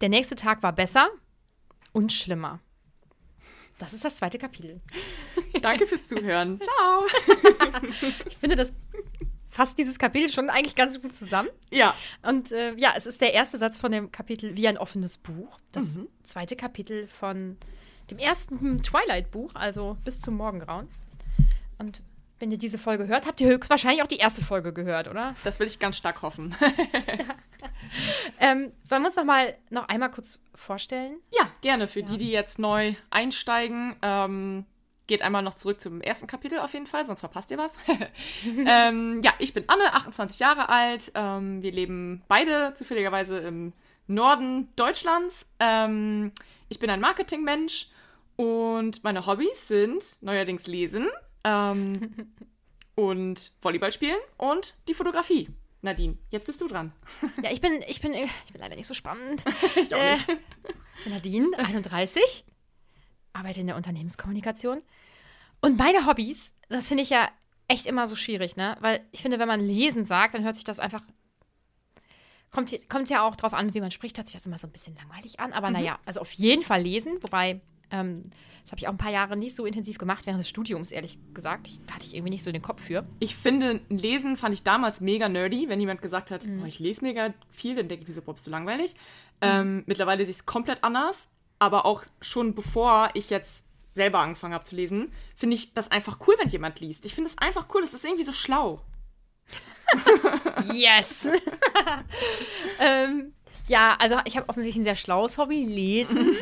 Der nächste Tag war besser und schlimmer. Das ist das zweite Kapitel. Danke fürs Zuhören. Ciao. Ich finde, das fasst dieses Kapitel schon eigentlich ganz gut zusammen. Ja. Und äh, ja, es ist der erste Satz von dem Kapitel wie ein offenes Buch. Das zweite Kapitel von dem ersten Twilight-Buch, also bis zum Morgengrauen. Und wenn ihr diese Folge hört, habt ihr höchstwahrscheinlich auch die erste Folge gehört, oder? Das will ich ganz stark hoffen. Ähm, sollen wir uns noch mal noch einmal kurz vorstellen? Ja, gerne. Für die, die jetzt neu einsteigen, ähm, geht einmal noch zurück zum ersten Kapitel auf jeden Fall, sonst verpasst ihr was. ähm, ja, ich bin Anne, 28 Jahre alt. Ähm, wir leben beide zufälligerweise im Norden Deutschlands. Ähm, ich bin ein Marketingmensch und meine Hobbys sind neuerdings Lesen ähm, und Volleyball spielen und die Fotografie. Nadine, jetzt bist du dran. Ja, ich bin, ich bin, ich bin leider nicht so spannend. Ich auch nicht. Äh, Nadine, 31, arbeite in der Unternehmenskommunikation. Und meine Hobbys, das finde ich ja echt immer so schwierig, ne? Weil ich finde, wenn man lesen sagt, dann hört sich das einfach. Kommt, kommt ja auch drauf an, wie man spricht, hört sich das immer so ein bisschen langweilig an. Aber naja, also auf jeden Fall lesen, wobei. Ähm, das habe ich auch ein paar Jahre nicht so intensiv gemacht, während des Studiums, ehrlich gesagt. Ich, da hatte ich irgendwie nicht so den Kopf für. Ich finde, Lesen fand ich damals mega nerdy. Wenn jemand gesagt hat, oh, ich lese mega viel, dann denke ich mir so, boah, bist du langweilig. Ähm, mittlerweile sehe ich es komplett anders. Aber auch schon bevor ich jetzt selber angefangen habe zu lesen, finde ich das einfach cool, wenn jemand liest. Ich finde es einfach cool, das ist irgendwie so schlau. Yes! ähm, ja, also ich habe offensichtlich ein sehr schlaues Hobby, Lesen.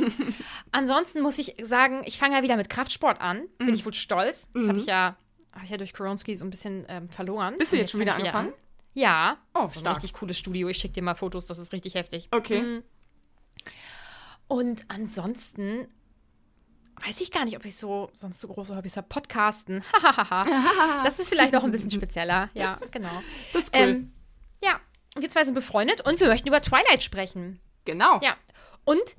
Ansonsten muss ich sagen, ich fange ja wieder mit Kraftsport an. Mhm. Bin ich wohl stolz. Das habe ich ja, habe ich ja durch Koronski so ein bisschen ähm, verloren. Bist du Und jetzt schon wieder angefangen? an. Ja. Oh, das ist ein richtig cooles Studio. Ich schicke dir mal Fotos, das ist richtig heftig. Okay. Mhm. Und ansonsten weiß ich gar nicht, ob ich so sonst so große Hobbys habe. Podcasten. das ist vielleicht auch ein bisschen spezieller. Ja, genau. Das ist cool. Ähm, ja, und wir zwei sind befreundet und wir möchten über Twilight sprechen. genau. Ja. Und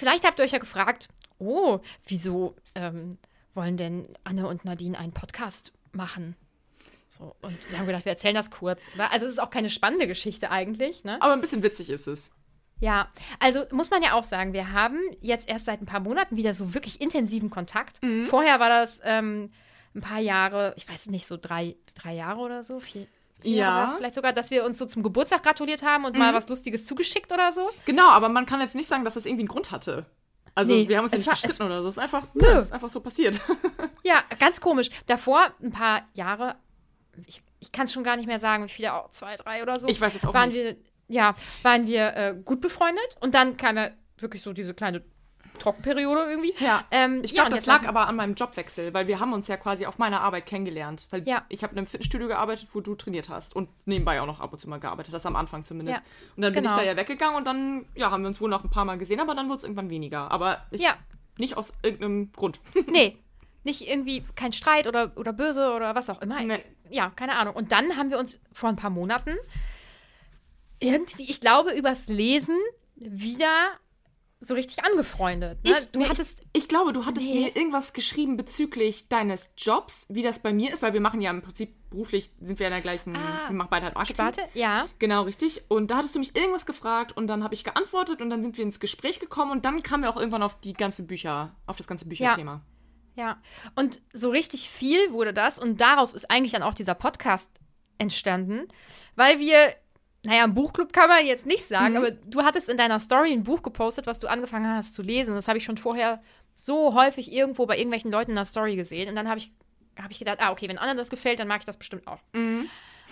vielleicht habt ihr euch ja gefragt, oh, wieso ähm, wollen denn Anne und Nadine einen Podcast machen? So, und wir haben gedacht, wir erzählen das kurz. Oder? Also es ist auch keine spannende Geschichte eigentlich, ne? Aber ein bisschen witzig ist es. Ja, also muss man ja auch sagen, wir haben jetzt erst seit ein paar Monaten wieder so wirklich intensiven Kontakt. Mhm. Vorher war das ähm, ein paar Jahre, ich weiß nicht, so drei, drei Jahre oder so, vier, Ja. Mhm. Vielleicht sogar, dass wir uns so zum Geburtstag gratuliert haben und mal was Lustiges zugeschickt oder so. Genau, aber man kann jetzt nicht sagen, dass das irgendwie einen Grund hatte. Also Nee, wir haben uns nicht war- gestritten oder so. Es ist einfach, Nö. ja, ist einfach so passiert. Ja, ganz komisch. Davor ein paar Jahre, ich, ich kann es schon gar nicht mehr sagen, wie viele, auch zwei, drei oder so. Ich weiß es auch waren nicht. Wir, ja, waren wir äh, gut befreundet und dann kam ja wirklich so diese kleine Trockenperiode irgendwie. Ja, Ähm, ich ja, glaube, und das lag aber an meinem Jobwechsel, weil wir haben uns ja quasi auf meiner Arbeit kennengelernt. Weil Ja. ich habe in einem Fitnessstudio gearbeitet, wo du trainiert hast und nebenbei auch noch ab und zu mal gearbeitet hast, am Anfang zumindest. Ja, Und dann bin ich genau. da ja weggegangen und dann ja, haben wir uns wohl noch ein paar Mal gesehen, aber dann wurde es irgendwann weniger. Aber ich, Ja. nicht aus irgendeinem Grund. Nee, nicht irgendwie kein Streit oder, oder böse oder was auch immer. Nee. Ja, keine Ahnung. Und dann haben wir uns vor ein paar Monaten irgendwie, ich glaube, übers Lesen wieder so richtig angefreundet. Ne? Ich, du nee, hattest. ich, ich glaube, du hattest Nee. mir irgendwas geschrieben bezüglich deines Jobs, wie das bei mir ist, weil wir machen ja im Prinzip beruflich, sind wir in der gleichen, Ah. wir machen beide halt Marketing. Warte, ja. Genau, richtig. Und da hattest du mich irgendwas gefragt und dann habe ich geantwortet und dann sind wir ins Gespräch gekommen und dann kamen wir auch irgendwann auf die ganze Bücher, auf das ganze Bücherthema. Ja, und so richtig viel wurde das und daraus ist eigentlich dann auch dieser Podcast entstanden, weil wir, naja, ein Buchclub kann man jetzt nicht sagen, aber du hattest in deiner Story ein Buch gepostet, was du angefangen hast zu lesen und das habe ich schon vorher so häufig irgendwo bei irgendwelchen Leuten in der Story gesehen und dann habe ich, hab ich gedacht, ah, okay, wenn anderen das gefällt, dann mag ich das bestimmt auch.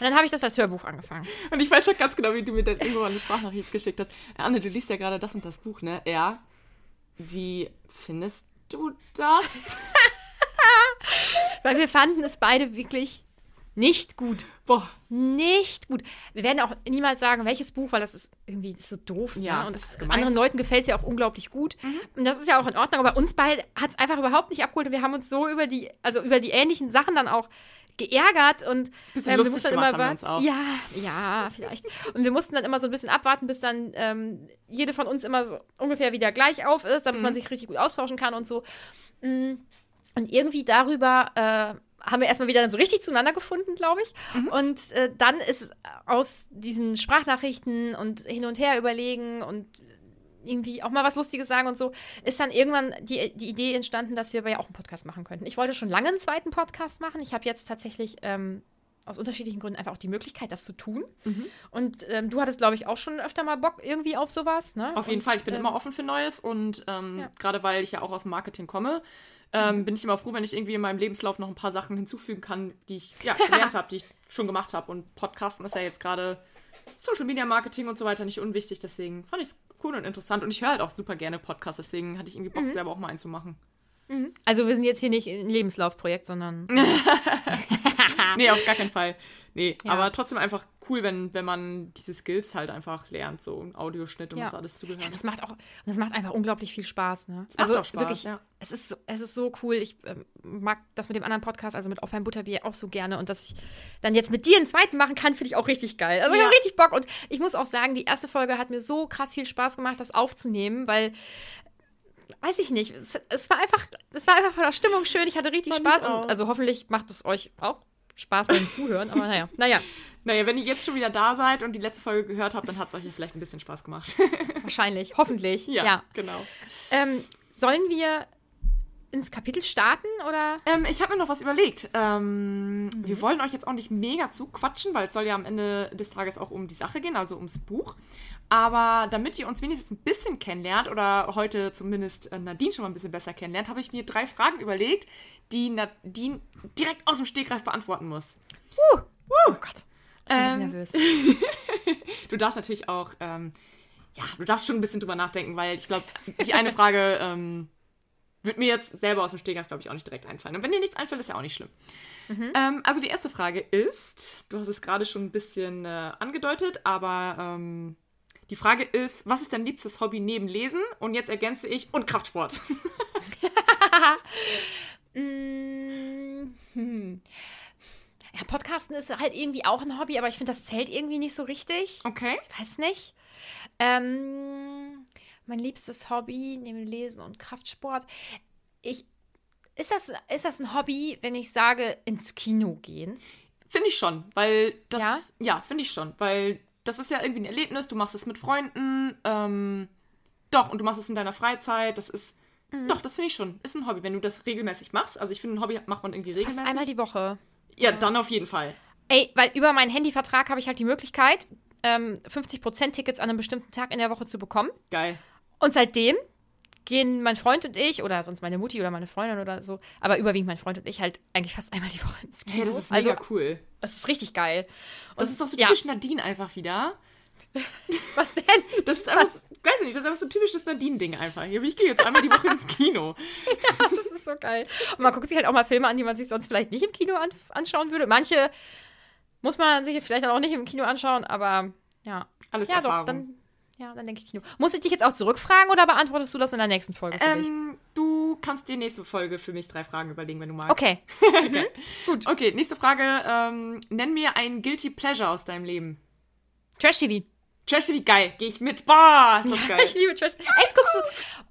Und dann habe ich das als Hörbuch angefangen. Und ich weiß noch ganz genau, wie du mir dann irgendwo mal eine Sprachnachricht geschickt hast. Ja, Anne, du liest ja gerade das und das Buch, ne? Ja. Wie findest du das? Weil wir fanden es beide wirklich nicht gut. Boah, Nicht gut. Wir werden auch niemals sagen, welches Buch, weil das ist irgendwie so doof. Ja, ne? Und das ist. Mhm. anderen Leuten gefällt es ja auch unglaublich gut. Und das ist ja auch in Ordnung. Aber uns beide hat es einfach überhaupt nicht abgeholt. Und wir haben uns so über die, also über die ähnlichen Sachen dann auch geärgert und Bisschen wir lustig mussten gemacht immer haben wir auch. Ja, ja, vielleicht. Und wir mussten dann immer so ein bisschen abwarten, bis dann ähm, jede von uns immer so ungefähr wieder gleich auf ist, damit Mhm. man sich richtig gut austauschen kann und so. Mm. Und irgendwie darüber äh, haben wir erstmal wieder dann so richtig zueinander gefunden, glaube ich. Mhm. Und äh, dann ist aus diesen Sprachnachrichten und hin und her überlegen und irgendwie auch mal was Lustiges sagen und so, ist dann irgendwann die, die Idee entstanden, dass wir aber ja auch einen Podcast machen könnten. Ich wollte schon lange einen zweiten Podcast machen. Ich habe jetzt tatsächlich ähm, aus unterschiedlichen Gründen einfach auch die Möglichkeit, das zu tun. Mhm. Und ähm, du hattest, glaube ich, auch schon öfter mal Bock irgendwie auf sowas. Ne? auf jeden und, Fall. Ich bin ähm, immer offen für Neues und ähm, Ja. gerade weil ich ja auch aus dem Marketing komme, ähm, bin ich immer froh, wenn ich irgendwie in meinem Lebenslauf noch ein paar Sachen hinzufügen kann, die ich ja, gelernt habe, die ich schon gemacht habe. Und Podcasten ist ja jetzt gerade Social Media Marketing und so weiter nicht unwichtig. Deswegen fand ich es cool und interessant. Und ich höre halt auch super gerne Podcasts. Deswegen hatte ich irgendwie Bock, Mhm. selber auch mal einen zu machen. Also wir sind jetzt hier nicht ein Lebenslaufprojekt, sondern Nee, auf gar keinen Fall. Nee, Ja. aber trotzdem einfach cool, wenn, wenn man diese Skills halt einfach lernt, so ein Audioschnitt und Ja. was alles zugehört. Ja, das macht auch, das macht einfach unglaublich viel Spaß, ne? macht auch Spaß, ja. es ist, so- es ist so cool. Ich ähm, mag das mit dem anderen Podcast, also mit Auf ein Butterbier, auch so gerne. Und dass ich dann jetzt mit dir einen zweiten machen kann, finde ich auch richtig geil. Also ich Ja. habe richtig Bock. Und ich muss auch sagen, die erste Folge hat mir so krass viel Spaß gemacht, das aufzunehmen, weil weiß ich nicht, es, es war einfach, es war einfach von der Stimmung schön. Ich hatte richtig Spaß ich auch. und also hoffentlich macht es euch auch Spaß beim Zuhören. Aber naja, naja, Naja, wenn ihr jetzt schon wieder da seid und die letzte Folge gehört habt, dann hat es euch ja vielleicht ein bisschen Spaß gemacht. wahrscheinlich, hoffentlich. ja, ja. genau. Ähm, sollen wir ins Kapitel starten oder? Ähm, ich habe mir noch was überlegt. Ähm, Mhm. Wir wollen euch jetzt auch nicht mega zuquatschen, weil es soll ja am Ende des Tages auch um die Sache gehen, also ums Buch. Aber damit ihr uns wenigstens ein bisschen kennenlernt oder heute zumindest äh, Nadine schon mal ein bisschen besser kennenlernt, habe ich mir drei Fragen überlegt, die Nadine direkt aus dem Stegreif beantworten muss. Oh Gott. Ähm, nervös. Du darfst natürlich auch, ähm, ja, du darfst schon ein bisschen drüber nachdenken, weil ich glaube, die eine Frage ähm, wird mir jetzt selber aus dem Stegreif, glaube ich, auch nicht direkt einfallen. Und wenn dir nichts einfällt, ist ja auch nicht schlimm. Ähm, also die erste Frage ist, du hast es gerade schon ein bisschen äh, angedeutet, aber ähm, die Frage ist, was ist dein liebstes Hobby neben Lesen? Und jetzt ergänze ich, und Kraftsport. Mm, hm. Ja, Podcasten ist halt irgendwie auch ein Hobby, aber ich finde, das zählt irgendwie nicht so richtig. Okay. Ich weiß nicht. Ähm, mein liebstes Hobby neben Lesen und Kraftsport. Ich, ist, das, ist das ein Hobby, wenn ich sage, ins Kino gehen? Finde ich schon, weil das. Ja? Ja, finde ich schon, weil das ist ja irgendwie ein Erlebnis. Du machst es mit Freunden. Ähm, doch, und du machst es in deiner Freizeit. Das ist. Mhm. Doch, das finde ich schon. Ist ein Hobby, wenn du das regelmäßig machst. Also ich finde, ein Hobby macht man irgendwie Fast regelmäßig. einmal die Woche. Ja, dann auf jeden Fall. Ey, weil über meinen Handyvertrag habe ich halt die Möglichkeit, ähm, 50% Tickets an einem bestimmten Tag in der Woche zu bekommen. Geil. Und seitdem gehen mein Freund und ich, oder sonst meine Mutti oder meine Freundin oder so, aber überwiegend mein Freund und ich halt eigentlich fast einmal die Woche ins Kino. Hey, das ist also, mega cool. das ist richtig geil. Das Und- ist doch so ja. typisch Nadine einfach wieder. Was denn? Das ist einfach, weiß ich nicht, das ist einfach so ein typisches Nadine-Ding einfach. Ich gehe jetzt einmal die Woche ins Kino. Das ist so geil. Und man guckt sich halt auch mal Filme an, die man sich sonst vielleicht nicht im Kino an anschauen würde. Manche muss man sich vielleicht dann auch nicht im Kino anschauen, aber ja. Alles ja, Erfahrung. doch, dann, ja, dann denke ich Kino. Muss ich dich jetzt auch zurückfragen oder beantwortest du das in der nächsten Folge für dich? Ähm, du kannst dir nächste Folge für mich drei Fragen überlegen, wenn du magst. Okay. Gut. Okay, nächste Frage. Ähm, nenn mir ein Guilty Pleasure aus deinem Leben. Trash-TV. Trash TV, geil. Gehe ich mit. Boah, ist das Ich geil. liebe Trash. Echt, guckst du?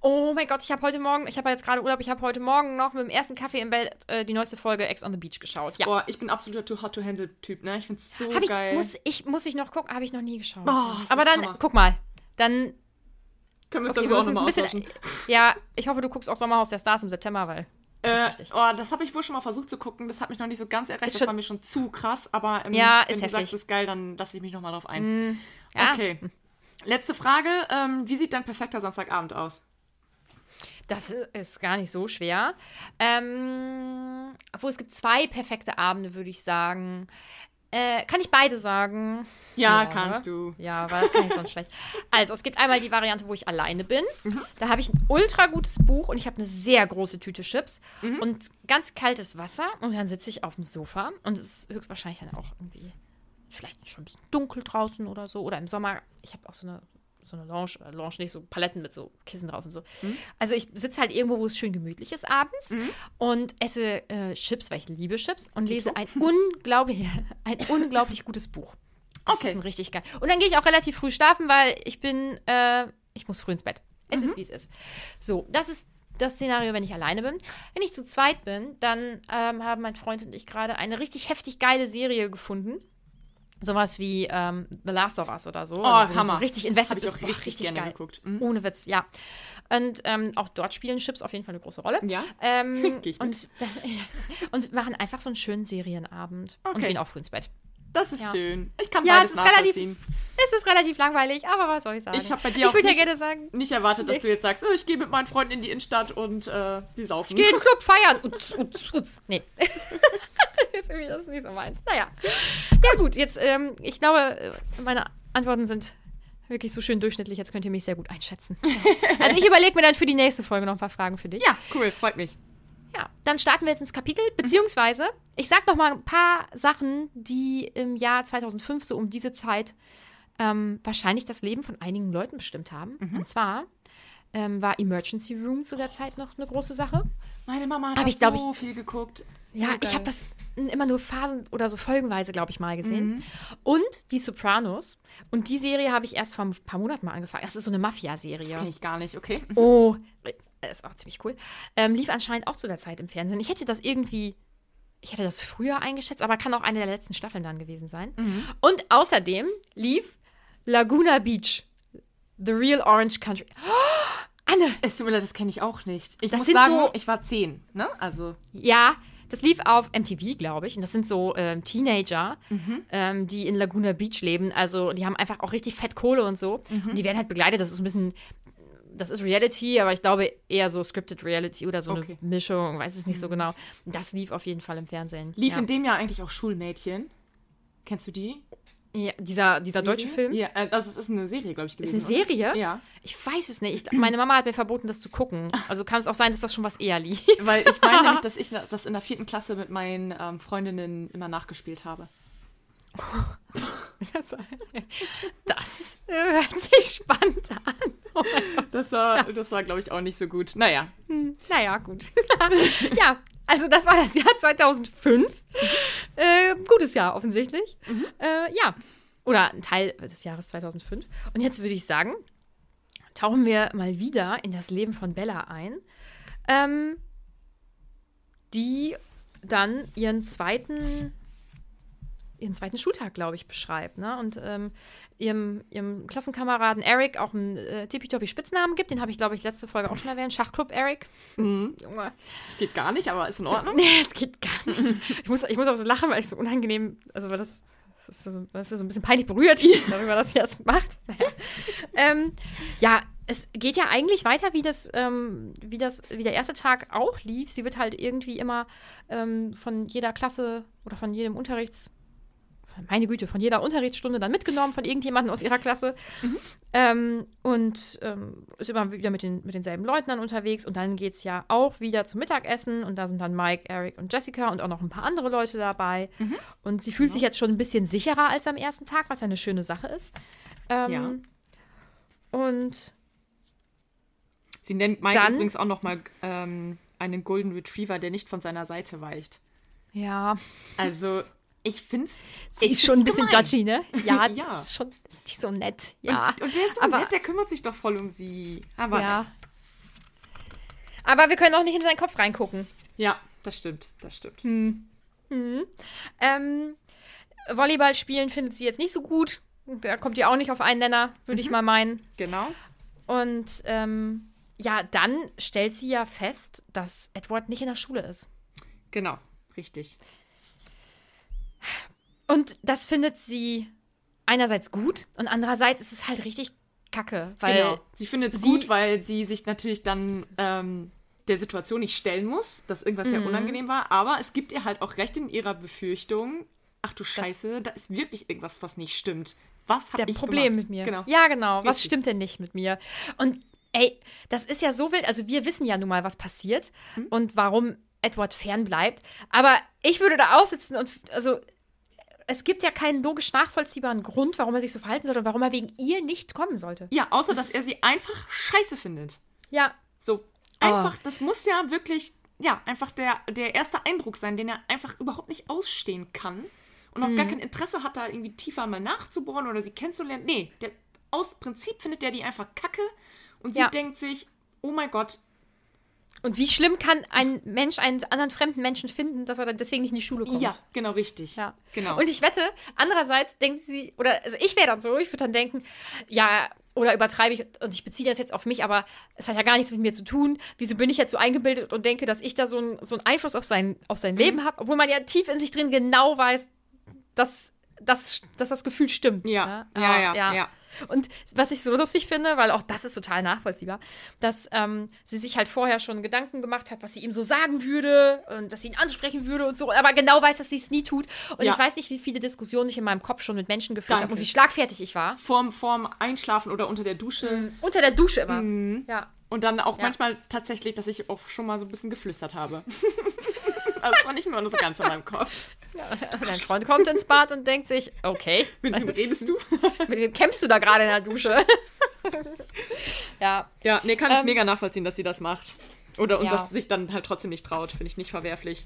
Oh mein Gott, ich habe heute Morgen, ich habe ja jetzt gerade Urlaub, ich habe heute Morgen noch mit dem ersten Kaffee im Bett äh, die neueste Folge Ex on the Beach geschaut. Ja. Boah, ich bin absoluter Too Hot to Handle Typ, ne? Ich find's so ich, geil. muss, ich, muss ich noch gucken, habe ich noch nie geschaut. Boah, Aber dann, Hammer. guck mal, dann, Können wir uns okay, wir darüber auch nochmal ein bisschen, austauschen. ja, ich hoffe, du guckst auch Sommerhaus der Stars im September, weil Äh, oh, das habe ich wohl schon mal versucht zu gucken. Das hat mich noch nicht so ganz erreicht. Ist Das war mir schon zu krass. Aber ähm, Ja, wenn ist du heftig. sagst, es ist geil, dann lasse ich mich nochmal drauf ein. ja. Okay. Letzte Frage. Ähm, wie sieht dein perfekter Samstagabend aus? Das ist gar nicht so schwer. Ähm, obwohl es gibt zwei perfekte Abende, würde ich sagen. Äh, kann ich beide sagen? Ja, ne? kannst du. Ja, weil das kann ich sonst schlecht. Also, es gibt einmal die Variante, wo ich alleine bin. Mhm. Da habe ich ein ultra gutes Buch und ich habe eine sehr große Tüte Chips Mhm. und ganz kaltes Wasser. Und dann sitze ich auf dem Sofa und es ist höchstwahrscheinlich dann auch irgendwie vielleicht schon ein bisschen dunkel draußen oder so. Oder im Sommer, ich habe auch so eine, so eine Lounge, äh, Lounge nicht, so Paletten mit so Kissen drauf und so. Also ich sitze halt irgendwo, wo es schön gemütlich ist abends und esse äh, Chips, weil ich liebe Chips und lese ein unglaublich, ein unglaublich gutes Buch. Das Okay. ist ein richtig geil. Und dann gehe ich auch relativ früh schlafen, weil ich bin, äh, ich muss früh ins Bett. Es ist, wie es ist. So, das ist das Szenario, wenn ich alleine bin. Wenn ich zu zweit bin, dann ähm, haben mein Freund und ich gerade eine richtig heftig geile Serie gefunden. Sowas wie ähm, The Last of Us oder so. Also, wo du Hammer. Richtig invested Hab ich auch. Boah, richtig gerne geguckt. Mhm. Ohne Witz, ja. Und ähm, auch dort spielen Chips auf jeden Fall eine große Rolle. Ja. Ähm, ich und, dann, und machen einfach so einen schönen Serienabend und Okay. gehen auch früh ins Bett. Das ist Ja. schön. Ich kann Ja, beides es ist relativ- nachvollziehen. Es ist relativ langweilig, aber was soll ich sagen? Ich hab bei dir Ich auch würde ja nicht- gerne sagen, Nicht erwartet, dass du jetzt sagst, oh, ich gehe mit meinen Freunden in die Innenstadt und äh, wir saufen. geh in den Club feiern. Uts, uts, uts. Nee. Jetzt irgendwie, das ist nicht so meins. Naja. Ja, gut, jetzt, ähm, ich glaube, äh, meine Antworten sind wirklich so schön durchschnittlich. Jetzt könnt ihr mich sehr gut einschätzen. Also, ich überlege mir dann für die nächste Folge noch ein paar Fragen für dich. Ja, cool, freut mich. Ja, dann starten wir jetzt ins Kapitel, beziehungsweise ich sag noch mal ein paar Sachen, die im Jahr 2005, so um diese Zeit, ähm, wahrscheinlich das Leben von einigen Leuten bestimmt haben. Und zwar ähm, war Emergency Room zu der Zeit noch eine große Sache. Meine Mama hat das ich, so viel geguckt. So Ja, ich geil. habe das immer nur Phasen oder so folgenweise, glaube ich, mal gesehen. Und die Sopranos. Und die Serie habe ich erst vor ein paar Monaten mal angefangen. Das ist so eine Das Mafia-Serie. kenne ich gar nicht, okay. Oh, ist auch ziemlich cool. Ähm, lief anscheinend auch zu der Zeit im Fernsehen. Ich hätte das irgendwie, ich hätte das früher eingeschätzt, aber kann auch eine der letzten Staffeln dann gewesen sein. Und außerdem lief Laguna Beach, The Real Orange Country. Oh, Anne, Es tut mir leid, das kenne ich auch nicht. Ich Das muss sagen, so- ich war zehn, ne? Also, ja, das lief auf MTV, glaube ich. Und das sind so ähm, Teenager, ähm, die in Laguna Beach leben. Also die haben einfach auch richtig fett Kohle und so. Und die werden halt begleitet. Das ist ein bisschen, das ist Reality, aber ich glaube eher so Scripted Reality oder so Okay. eine Mischung. Weiß es nicht so genau. Das lief auf jeden Fall im Fernsehen. lief ja. in dem Jahr eigentlich auch Schulmädchen. Kennst du die? Ja, dieser, dieser deutsche Film. Ja, äh, also es ist eine Serie, glaube ich, Ist gewesen. eine Serie? oder? Ja. Ich weiß es nicht. Ich, meine Mama hat mir verboten, das zu gucken. Also kann es auch sein, dass das schon was eher lief. Weil ich meine nämlich, dass ich das in der vierten Klasse mit meinen ähm, Freundinnen immer nachgespielt habe. Das, das hört sich spannend an. Oh. Das war, das war glaube ich, auch nicht so gut. Naja, Naja, gut. ja, also das war das Jahr 2005. Äh, gutes Jahr offensichtlich. Äh, ja, oder ein Teil des Jahres 2005. Und jetzt würde ich sagen, tauchen wir mal wieder in das Leben von Bella ein, ähm, die dann ihren zweiten ihren zweiten Schultag, glaube ich, beschreibt. Ne? Und ähm, ihrem, ihrem Klassenkameraden Eric auch einen äh, tippitoppi Spitznamen gibt. Den habe ich, glaube ich, letzte Folge auch schon erwähnt. Schachclub Eric. Junge. es geht gar nicht, aber ist in Ordnung. Nee, es geht gar nicht. Ich muss, ich muss auch so lachen, weil ich so unangenehm, also weil das, das ist so, das ist so ein bisschen peinlich berührt darüber, dass sie das macht. Ähm, ja, es geht ja eigentlich weiter, wie das, ähm, wie das, wie der erste Tag auch lief. Sie wird halt irgendwie immer ähm, von jeder Klasse oder von jedem Unterrichts, meine Güte, von jeder Unterrichtsstunde dann mitgenommen von irgendjemandem aus ihrer Klasse. Ähm, und ähm, ist immer wieder mit, den, mit denselben Leuten dann unterwegs. Und dann geht es ja auch wieder zum Mittagessen. Und da sind dann Mike, Eric und Jessica und auch noch ein paar andere Leute dabei. Und sie fühlt sich jetzt schon ein bisschen sicherer als am ersten Tag, was ja eine schöne Sache ist. Ähm, Ja. Und Sie nennt Mike Dann- übrigens auch nochmal ähm, einen Golden Retriever, der nicht von seiner Seite weicht. ja, Also, ich finde es. sie ist schon ein bisschen judgy, ne? Ja, Ja. ist schon ist nicht so nett. Ja, Und, und der ist so aber, nett, der kümmert sich doch voll um sie. Aber ja. Aber wir können auch nicht in seinen Kopf reingucken. ja, das stimmt, das stimmt. Ähm, Volleyball spielen findet sie jetzt nicht so gut. Da kommt ihr auch nicht auf einen Nenner, würde ich mal meinen. Genau. Und ähm, ja, dann stellt sie ja fest, dass Edward nicht in der Schule ist. Genau, richtig. Und das findet sie einerseits gut und andererseits ist es halt richtig kacke, weil genau. Sie findet es gut, weil sie sich natürlich dann ähm, der Situation nicht stellen muss, dass irgendwas Mhm. sehr unangenehm war. Aber es gibt ihr halt auch recht in ihrer Befürchtung. Ach du Scheiße, da ist wirklich irgendwas, was nicht stimmt. Was habe der ich Problem gemacht? mit mir. Genau. Ja, genau. Was Richtig. stimmt denn nicht mit mir? Und ey, das ist ja so wild. Also wir wissen ja nun mal, was passiert Hm? und warum Edward fern bleibt. Aber ich würde da aussitzen und also es gibt ja keinen logisch nachvollziehbaren Grund, warum er sich so verhalten sollte und warum er wegen ihr nicht kommen sollte. Ja, außer dass er sie einfach scheiße findet. Ja, So, einfach, das muss ja wirklich, ja, einfach der, der erste Eindruck sein, den er einfach überhaupt nicht ausstehen kann. Und auch gar Mhm. kein Interesse hat, da irgendwie tiefer mal nachzubohren oder sie kennenzulernen. Nee, der, aus Prinzip findet der die einfach kacke und sie Ja. denkt sich, oh mein Gott, Und wie schlimm kann ein Mensch einen anderen fremden Menschen finden, dass er dann deswegen nicht in die Schule kommt? ja, genau richtig. Ja. Genau. Und ich wette, andererseits denkt sie, oder also ich wäre dann so, ich würde dann denken, ja, oder übertreibe ich, und ich beziehe das jetzt auf mich, aber es hat ja gar nichts mit mir zu tun. Wieso bin ich jetzt so eingebildet und denke, dass ich da so, ein, so einen Einfluss auf sein, auf sein Mhm. Leben habe, obwohl man ja tief in sich drin genau weiß, dass, dass, dass das Gefühl stimmt. Ja, ne? ja, ja, ja. Und was ich so lustig finde, weil auch das ist total nachvollziehbar, dass ähm, sie sich halt vorher schon Gedanken gemacht hat, was sie ihm so sagen würde und dass sie ihn ansprechen würde und so, aber genau weiß, dass sie es nie tut. Und Ja. ich weiß nicht, wie viele Diskussionen ich in meinem Kopf schon mit Menschen geführt habe und wie schlagfertig ich war. vorm, vorm Einschlafen oder unter der Dusche. Unter der Dusche immer. Ja. Und dann auch Ja. manchmal tatsächlich, dass ich auch schon mal so ein bisschen geflüstert habe. also das war nicht mehr nur so ganz in meinem Kopf. Und Dein Freund kommt ins Bad und denkt sich, okay, Mit wem redest du? mit wem kämpfst du da gerade in der Dusche? ja. Ja, nee, kann ich Ähm, mega nachvollziehen, dass sie das macht. Oder und Ja. dass sie sich dann halt trotzdem nicht traut. Finde ich nicht verwerflich.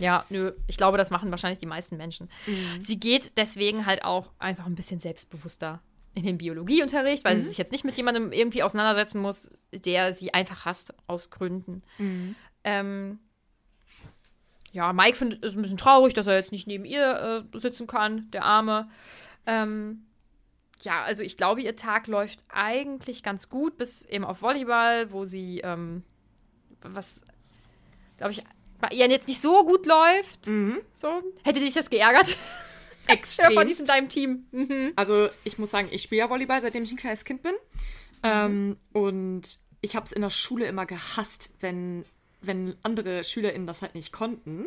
Ja, nö, ich glaube, das machen wahrscheinlich die meisten Menschen. Mhm. Sie geht deswegen halt auch einfach ein bisschen selbstbewusster in den Biologieunterricht, weil Mhm. sie sich jetzt nicht mit jemandem irgendwie auseinandersetzen muss, der sie einfach hasst, aus Gründen. Mhm. Ähm, ja, Mike findet es ein bisschen traurig, dass er jetzt nicht neben ihr äh, sitzen kann, der Arme. Ähm, ja, also ich glaube, ihr Tag läuft eigentlich ganz gut, bis eben auf Volleyball, wo sie, ähm, was, glaube ich, bei ihr jetzt nicht so gut läuft. So. Hätte dich das geärgert? Extrem. die ist in deinem Team. Mhm. Also ich muss sagen, ich spiele ja Volleyball, seitdem ich ein kleines Kind bin. Ähm, und ich habe es in der Schule immer gehasst, wenn, wenn andere SchülerInnen das halt nicht konnten.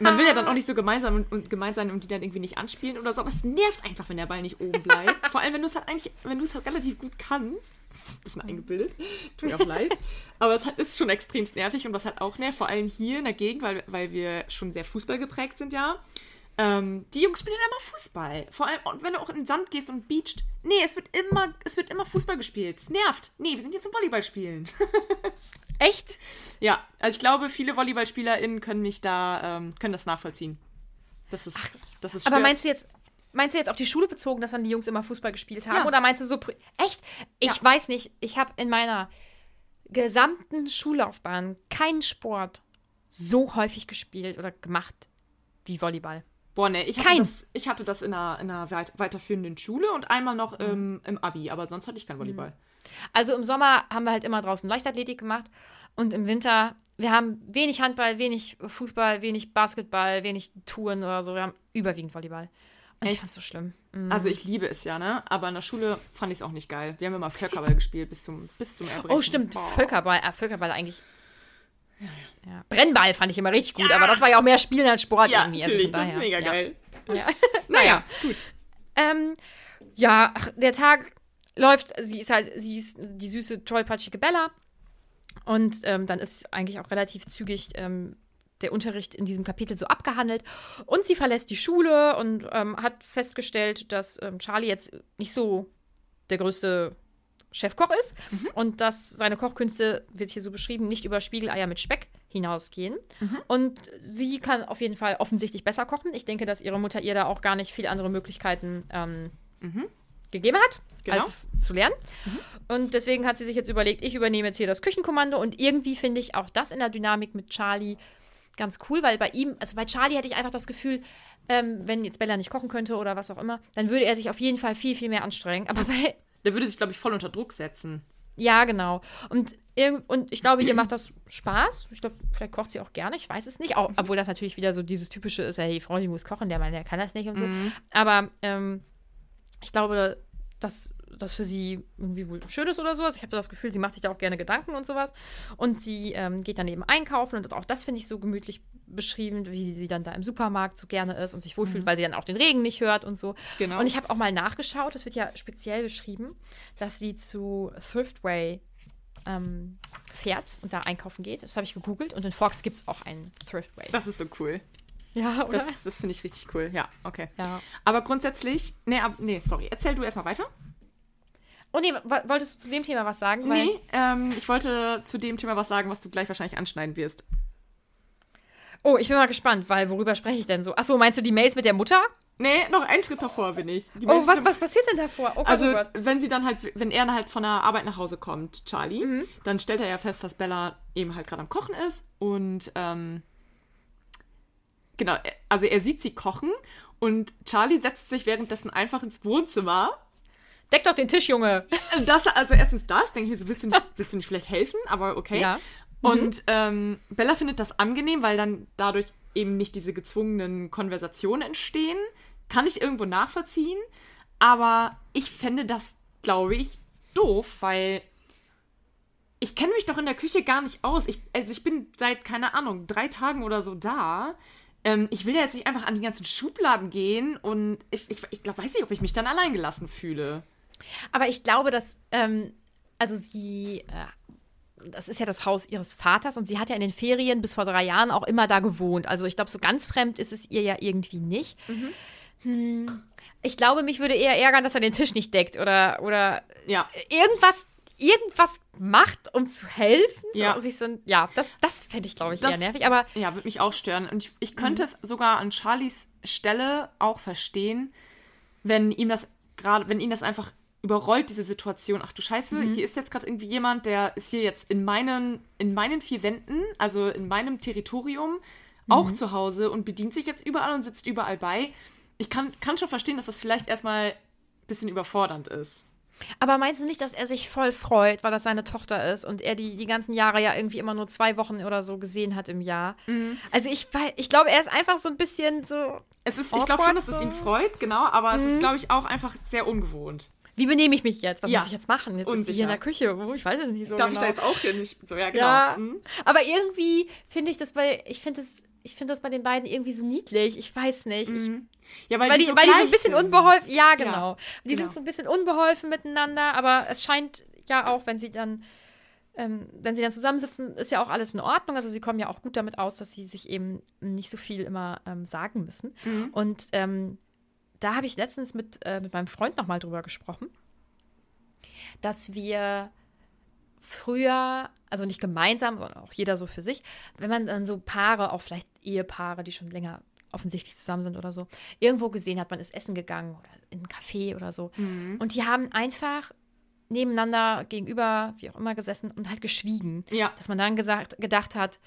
Man will ja dann auch nicht so gemeinsam und, und gemein sein und die dann irgendwie nicht anspielen oder so, aber es nervt einfach, wenn der Ball nicht oben bleibt. Vor allem, wenn du es halt eigentlich, wenn du es halt relativ gut kannst. Das ist ein bisschen eingebildet. Tut mir auch leid. Aber es hat- ist schon extremst nervig und was halt auch nervt, vor allem hier in der Gegend, weil, weil wir schon sehr Fußball geprägt sind, ja. Ähm, die Jungs spielen immer Fußball. Vor allem, wenn du auch in den Sand gehst und beacht. Nee, es wird immer, es wird immer Fußball gespielt. Es nervt. Nee, wir sind jetzt im Volleyball spielen. Echt? ja, also ich glaube, viele VolleyballspielerInnen können mich da, ähm, können das nachvollziehen. Das ist, das ist Aber stört. meinst du jetzt, meinst du jetzt auf die Schule bezogen, dass dann die Jungs immer Fußball gespielt haben? Ja. Oder meinst du so, echt? Ich Ja. weiß nicht. Ich habe in meiner gesamten Schullaufbahn keinen Sport so häufig gespielt oder gemacht wie Volleyball. Boah, nee, ich hatte, Kein. das, ich hatte das in einer, in einer weit, weiterführenden Schule und einmal noch Mhm. ähm, im Abi, aber sonst hatte ich kein Volleyball. Also im Sommer haben wir halt immer draußen Leichtathletik gemacht und im Winter, wir haben wenig Handball, wenig Fußball, wenig Basketball, wenig Touren oder so. Wir haben überwiegend Volleyball. Und ich Echt? fand's so schlimm. Mhm. Also ich liebe es ja, ne? Aber in der Schule fand ich es auch nicht geil. Wir haben immer Völkerball gespielt bis zum, bis zum Erbrechen. Oh, stimmt. Boah. Völkerball, äh, Völkerball eigentlich. Ja, Brennball fand ich immer richtig gut, aber das war ja auch mehr Spielen als Sport Ja, irgendwie. also natürlich, von das ist mega ja. geil. Ja. naja, gut. Ähm, ja, der Tag läuft, sie ist halt, sie ist die süße, tollpatschige Bella. Und ähm, dann ist eigentlich auch relativ zügig ähm, der Unterricht in diesem Kapitel so abgehandelt. Und sie verlässt die Schule und ähm, hat festgestellt, dass ähm, Charlie jetzt nicht so der größte Chefkoch ist und dass seine Kochkünste, wird hier so beschrieben, nicht über Spiegeleier mit Speck hinausgehen. Und sie kann auf jeden Fall offensichtlich besser kochen. Ich denke, dass ihre Mutter ihr da auch gar nicht viele andere Möglichkeiten ähm, gegeben hat, Genau. als zu lernen. Und deswegen hat sie sich jetzt überlegt, ich übernehme jetzt hier das Küchenkommando. Und irgendwie finde ich auch das in der Dynamik mit Charlie ganz cool, weil bei ihm, also bei Charlie hätte ich einfach das Gefühl, ähm, wenn jetzt Bella nicht kochen könnte oder was auch immer, dann würde er sich auf jeden Fall viel, viel mehr anstrengen. Aber bei, Der würde sich, glaube ich, voll unter Druck setzen. ja, genau. Und, und ich glaube, ihr macht das Spaß. Ich glaube, vielleicht kocht sie auch gerne. Ich weiß es nicht. Auch, obwohl das natürlich wieder so dieses typische ist, ja, die Frau, die muss kochen, der Mann, der kann das nicht und so. Aber ähm, ich glaube, dass das für sie irgendwie wohl schön ist oder so. Also ich habe das Gefühl, sie macht sich da auch gerne Gedanken und sowas. Und sie ähm, geht dann eben einkaufen und auch das finde ich so gemütlich beschrieben, wie sie dann da im Supermarkt so gerne ist und sich wohlfühlt, weil sie dann auch den Regen nicht hört und so. Genau. Und ich habe auch mal nachgeschaut, es wird ja speziell beschrieben, dass sie zu Thriftway ähm, fährt und da einkaufen geht. Das habe ich gegoogelt und in Fox gibt es auch einen Thriftway. Das ist so cool. ja, oder? Das, das finde ich richtig cool. Ja, okay. Ja. Aber grundsätzlich, nee, ab, nee, sorry. Erzähl du erstmal weiter. oh nee, wo- wolltest du zu dem Thema was sagen? Weil- Nee, ähm, ich wollte zu dem Thema was sagen, was du gleich wahrscheinlich anschneiden wirst. Oh, ich bin mal gespannt, weil worüber spreche ich denn so? Achso, meinst du die Mails mit der Mutter? Nee, noch einen Schritt davor bin ich. Oh, was, was passiert denn davor? Oh Gott, Also, oh Gott. wenn sie dann halt, wenn er dann halt von der Arbeit nach Hause kommt, Charlie, Mhm. dann stellt er ja fest, dass Bella eben halt gerade am Kochen ist und ähm, genau, also er sieht sie kochen und Charlie setzt sich währenddessen einfach ins Wohnzimmer. Deck doch den Tisch, Junge. Das, also erstens das, denke ich so, willst du nicht, willst du nicht vielleicht helfen? Aber okay. Ja. Und ähm, Bella findet das angenehm, weil dann dadurch eben nicht diese gezwungenen Konversationen entstehen. Kann ich irgendwo nachvollziehen. Aber ich fände das, glaube ich, doof, weil ich kenne mich doch in der Küche gar nicht aus. Ich, also ich bin seit, keine Ahnung, drei Tagen oder so da. Ähm, ich will ja jetzt nicht einfach an die ganzen Schubladen gehen und ich, ich, ich glaube, weiß nicht, ob ich mich dann allein gelassen fühle. Aber ich glaube, dass, ähm, also sie, äh, das ist ja das Haus ihres Vaters und sie hat ja in den Ferien bis vor drei Jahren auch immer da gewohnt. Also ich glaube, so ganz fremd ist es ihr ja irgendwie nicht. Hm, ich glaube, mich würde eher ärgern, dass er den Tisch nicht deckt oder, oder Ja, irgendwas, irgendwas macht, um zu helfen. So, Ja. Also ich so, ja, das, das fände ich, glaube ich, eher Das- nervig. Aber Ja, würde mich auch stören. Und ich, ich könnte es sogar an Charlies Stelle auch verstehen, wenn ihm das gerade, wenn ihn das einfach überrollt, diese Situation. Ach du Scheiße, hier ist jetzt gerade irgendwie jemand, der ist hier jetzt in meinen, in meinen vier Wänden, also in meinem Territorium, auch zu Hause und bedient sich jetzt überall und sitzt überall bei. Ich kann, kann schon verstehen, dass das vielleicht erstmal ein bisschen überfordernd ist. Aber meinst du nicht, dass er sich voll freut, weil das seine Tochter ist und er die die ganzen Jahre ja irgendwie immer nur zwei Wochen oder so gesehen hat im Jahr? Also ich, ich glaube, er ist einfach so ein bisschen so, Es ist, ich glaube schon, dass es ihn freut, genau, aber es ist, glaube ich, auch einfach sehr ungewohnt. wie benehme ich mich jetzt? Was Ja. muss ich jetzt machen? Jetzt ist sie Unsicher. hier in der Küche. Oh, ich weiß es nicht so Darf genau. ich da jetzt auch hier nicht? So, ja, genau. Ja, Mhm. aber irgendwie finde ich das bei, ich finde das, ich finde das bei den beiden irgendwie so niedlich. Ich weiß nicht. Ich, Ja, weil, die, weil die so ein bisschen unbeholfen, ja, genau. Ja, die genau. sind so ein bisschen unbeholfen miteinander, aber es scheint ja auch, wenn sie dann, ähm, wenn sie dann zusammensitzen, ist ja auch alles in Ordnung. Also sie kommen ja auch gut damit aus, dass sie sich eben nicht so viel immer ähm, sagen müssen. Mhm. Und ähm, da habe ich letztens mit, äh, mit meinem Freund nochmal drüber gesprochen, dass wir früher, also nicht gemeinsam, sondern auch jeder so für sich, wenn man dann so Paare, auch vielleicht Ehepaare, die schon länger offensichtlich zusammen sind oder so, irgendwo gesehen hat, man ist essen gegangen oder in ein Café oder so. Und die haben einfach nebeneinander, gegenüber, wie auch immer, gesessen und halt geschwiegen. Ja. Dass man dann gesagt, gedacht hat,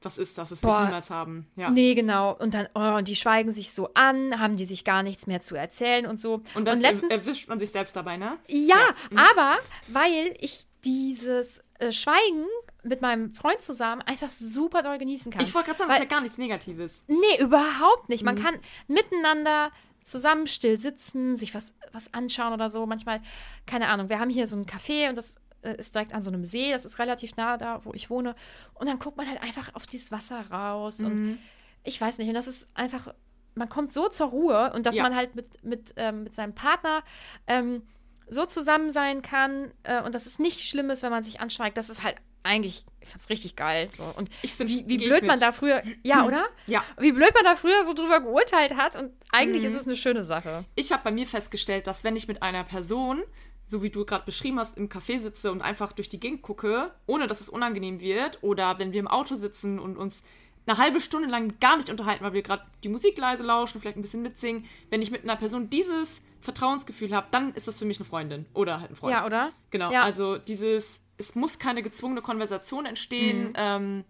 Das ist das, das will ich niemals haben. Ja. nee, genau. Und dann, oh, und die schweigen sich so an, haben die sich gar nichts mehr zu erzählen und so. Und dann letztens, erwischt man sich selbst dabei, ne? ja, aber weil ich dieses äh, Schweigen mit meinem Freund zusammen einfach super doll genießen kann. Ich wollte gerade sagen, das Weil- ist ja gar nichts Negatives. Nee, überhaupt nicht. Mhm. Man kann miteinander zusammen still sitzen, sich was, was anschauen oder so. Manchmal, keine Ahnung, wir haben hier so ein Café und das äh, ist direkt an so einem See. Das ist relativ nah da, wo ich wohne. Und dann guckt man halt einfach auf dieses Wasser raus. Mhm. Und ich weiß nicht, und das ist einfach man kommt so zur Ruhe und dass Ja. man halt mit, mit, ähm, mit seinem Partner ähm, so zusammen sein kann äh, und dass es nicht schlimm ist, wenn man sich anschweigt. Das ist halt eigentlich, ich find's richtig geil. So. Und wie, wie blöd man da früher, ja, oder? Ja. Wie blöd man da früher so drüber geurteilt hat und eigentlich Mhm. ist es eine schöne Sache. Ich habe bei mir festgestellt, dass wenn ich mit einer Person, so wie du gerade beschrieben hast, im Café sitze und einfach durch die Gegend gucke, ohne dass es unangenehm wird, oder wenn wir im Auto sitzen und uns eine halbe Stunde lang gar nicht unterhalten, weil wir gerade die Musik leise lauschen, vielleicht ein bisschen mitsingen, wenn ich mit einer Person dieses Vertrauensgefühl habe, dann ist das für mich eine Freundin oder halt ein Freund. Ja, oder? Genau, Ja. also dieses, es muss keine gezwungene Konversation entstehen, Mhm. ähm,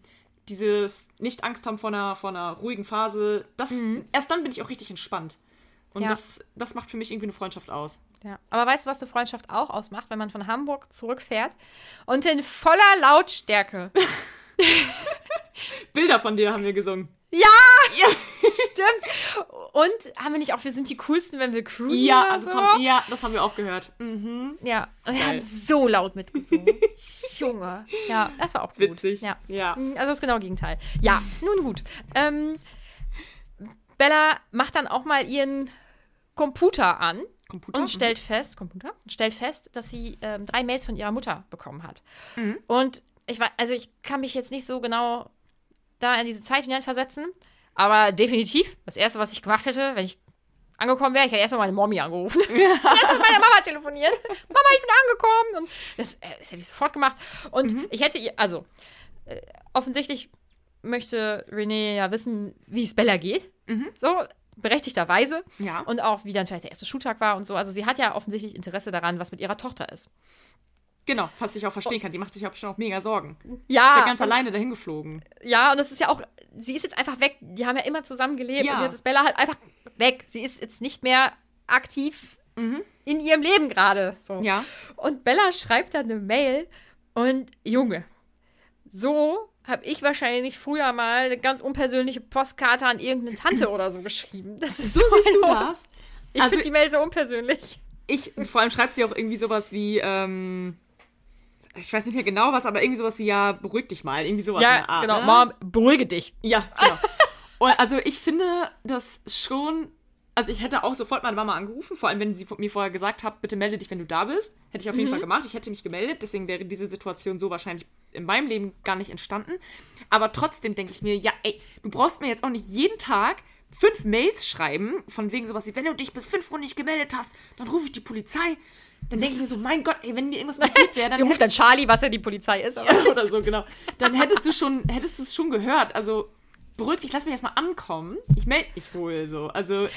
dieses nicht Angst haben vor einer, vor einer ruhigen Phase, das, erst dann bin ich auch richtig entspannt. Und Mhm. Ja. das, das macht für mich irgendwie eine Freundschaft aus. Ja. Aber weißt du, was eine Freundschaft auch ausmacht, wenn man von Hamburg zurückfährt und in voller Lautstärke. Bilder von dir haben wir gesungen. Ja! Stimmt. Und haben wir nicht auch, wir sind die coolsten, wenn wir cruisen? Ja, oder das so? haben, ja, das haben wir auch gehört. Mhm. Ja, und wir Geil. haben so laut mitgesungen. Junge. Ja, das war auch gut. Witzig. Ja. Ja. Mm, Also das genau Gegenteil. Ja, nun gut. Ähm, Bella macht dann auch mal ihren Computer an Computer? und stellt fest, Computer, stellt fest, dass sie ähm, drei Mails von ihrer Mutter bekommen hat. Mhm. Und ich war, also ich kann mich jetzt nicht so genau da in diese Zeit hineinversetzen, aber definitiv das erste, was ich gemacht hätte, wenn ich angekommen wäre, ich hätte erstmal meine Mommy angerufen. Hätte erstmal mit meiner Mama telefoniert. Mama, ich bin angekommen. Und das, äh, das hätte ich sofort gemacht. Und Mhm. ich hätte also äh, offensichtlich möchte René ja wissen, wie es Bella geht. So, berechtigterweise. Mhm. Ja. Und auch, wie dann vielleicht der erste Schultag war und so. Also sie hat ja offensichtlich Interesse daran, was mit ihrer Tochter ist. Genau, was ich auch verstehen kann. Die macht sich ja bestimmt auch mega Sorgen. Ja, Ist ja ganz alleine dahin geflogen. Ja, und es ist ja auch, sie ist jetzt einfach weg. Die haben ja immer zusammen gelebt Ja. und jetzt ist Bella halt einfach weg. Sie ist jetzt nicht mehr aktiv in ihrem Leben gerade. So. Mhm. Ja. Und Bella schreibt dann eine Mail und Junge, so habe ich wahrscheinlich früher mal eine ganz unpersönliche Postkarte an irgendeine Tante oder so geschrieben. Das ist so, siehst du das? Ich Also- finde die Mail so unpersönlich. Ich, vor allem schreibt sie auch irgendwie sowas wie, ähm, ich weiß nicht mehr genau was, aber irgendwie sowas wie, ja, beruhig dich mal. Irgendwie sowas in Ja, der Art. genau. ne? Mom, beruhige dich. Ja, genau. Und also ich finde das schon. Also ich hätte auch sofort meine Mama angerufen, vor allem wenn sie mir vorher gesagt hat, bitte melde dich, wenn du da bist. Hätte ich auf jeden Fall gemacht. Ich hätte mich gemeldet, deswegen wäre diese Situation so wahrscheinlich in meinem Leben gar nicht entstanden. Aber trotzdem denke ich mir, ja, ey, du brauchst mir jetzt auch nicht jeden Tag fünf Mails schreiben, von wegen sowas wie, wenn du dich bis fünf Uhr nicht gemeldet hast, dann rufe ich die Polizei. Dann denke ich mir so, mein Gott, ey, wenn mir irgendwas passiert wäre, dann Sie ruft dann Charlie, was ja die Polizei ist. Oder so, genau. Dann hättest du schon, hättest du es schon gehört. Also, beruhig dich, lass mich erstmal ankommen. Ich melde mich wohl so. Also,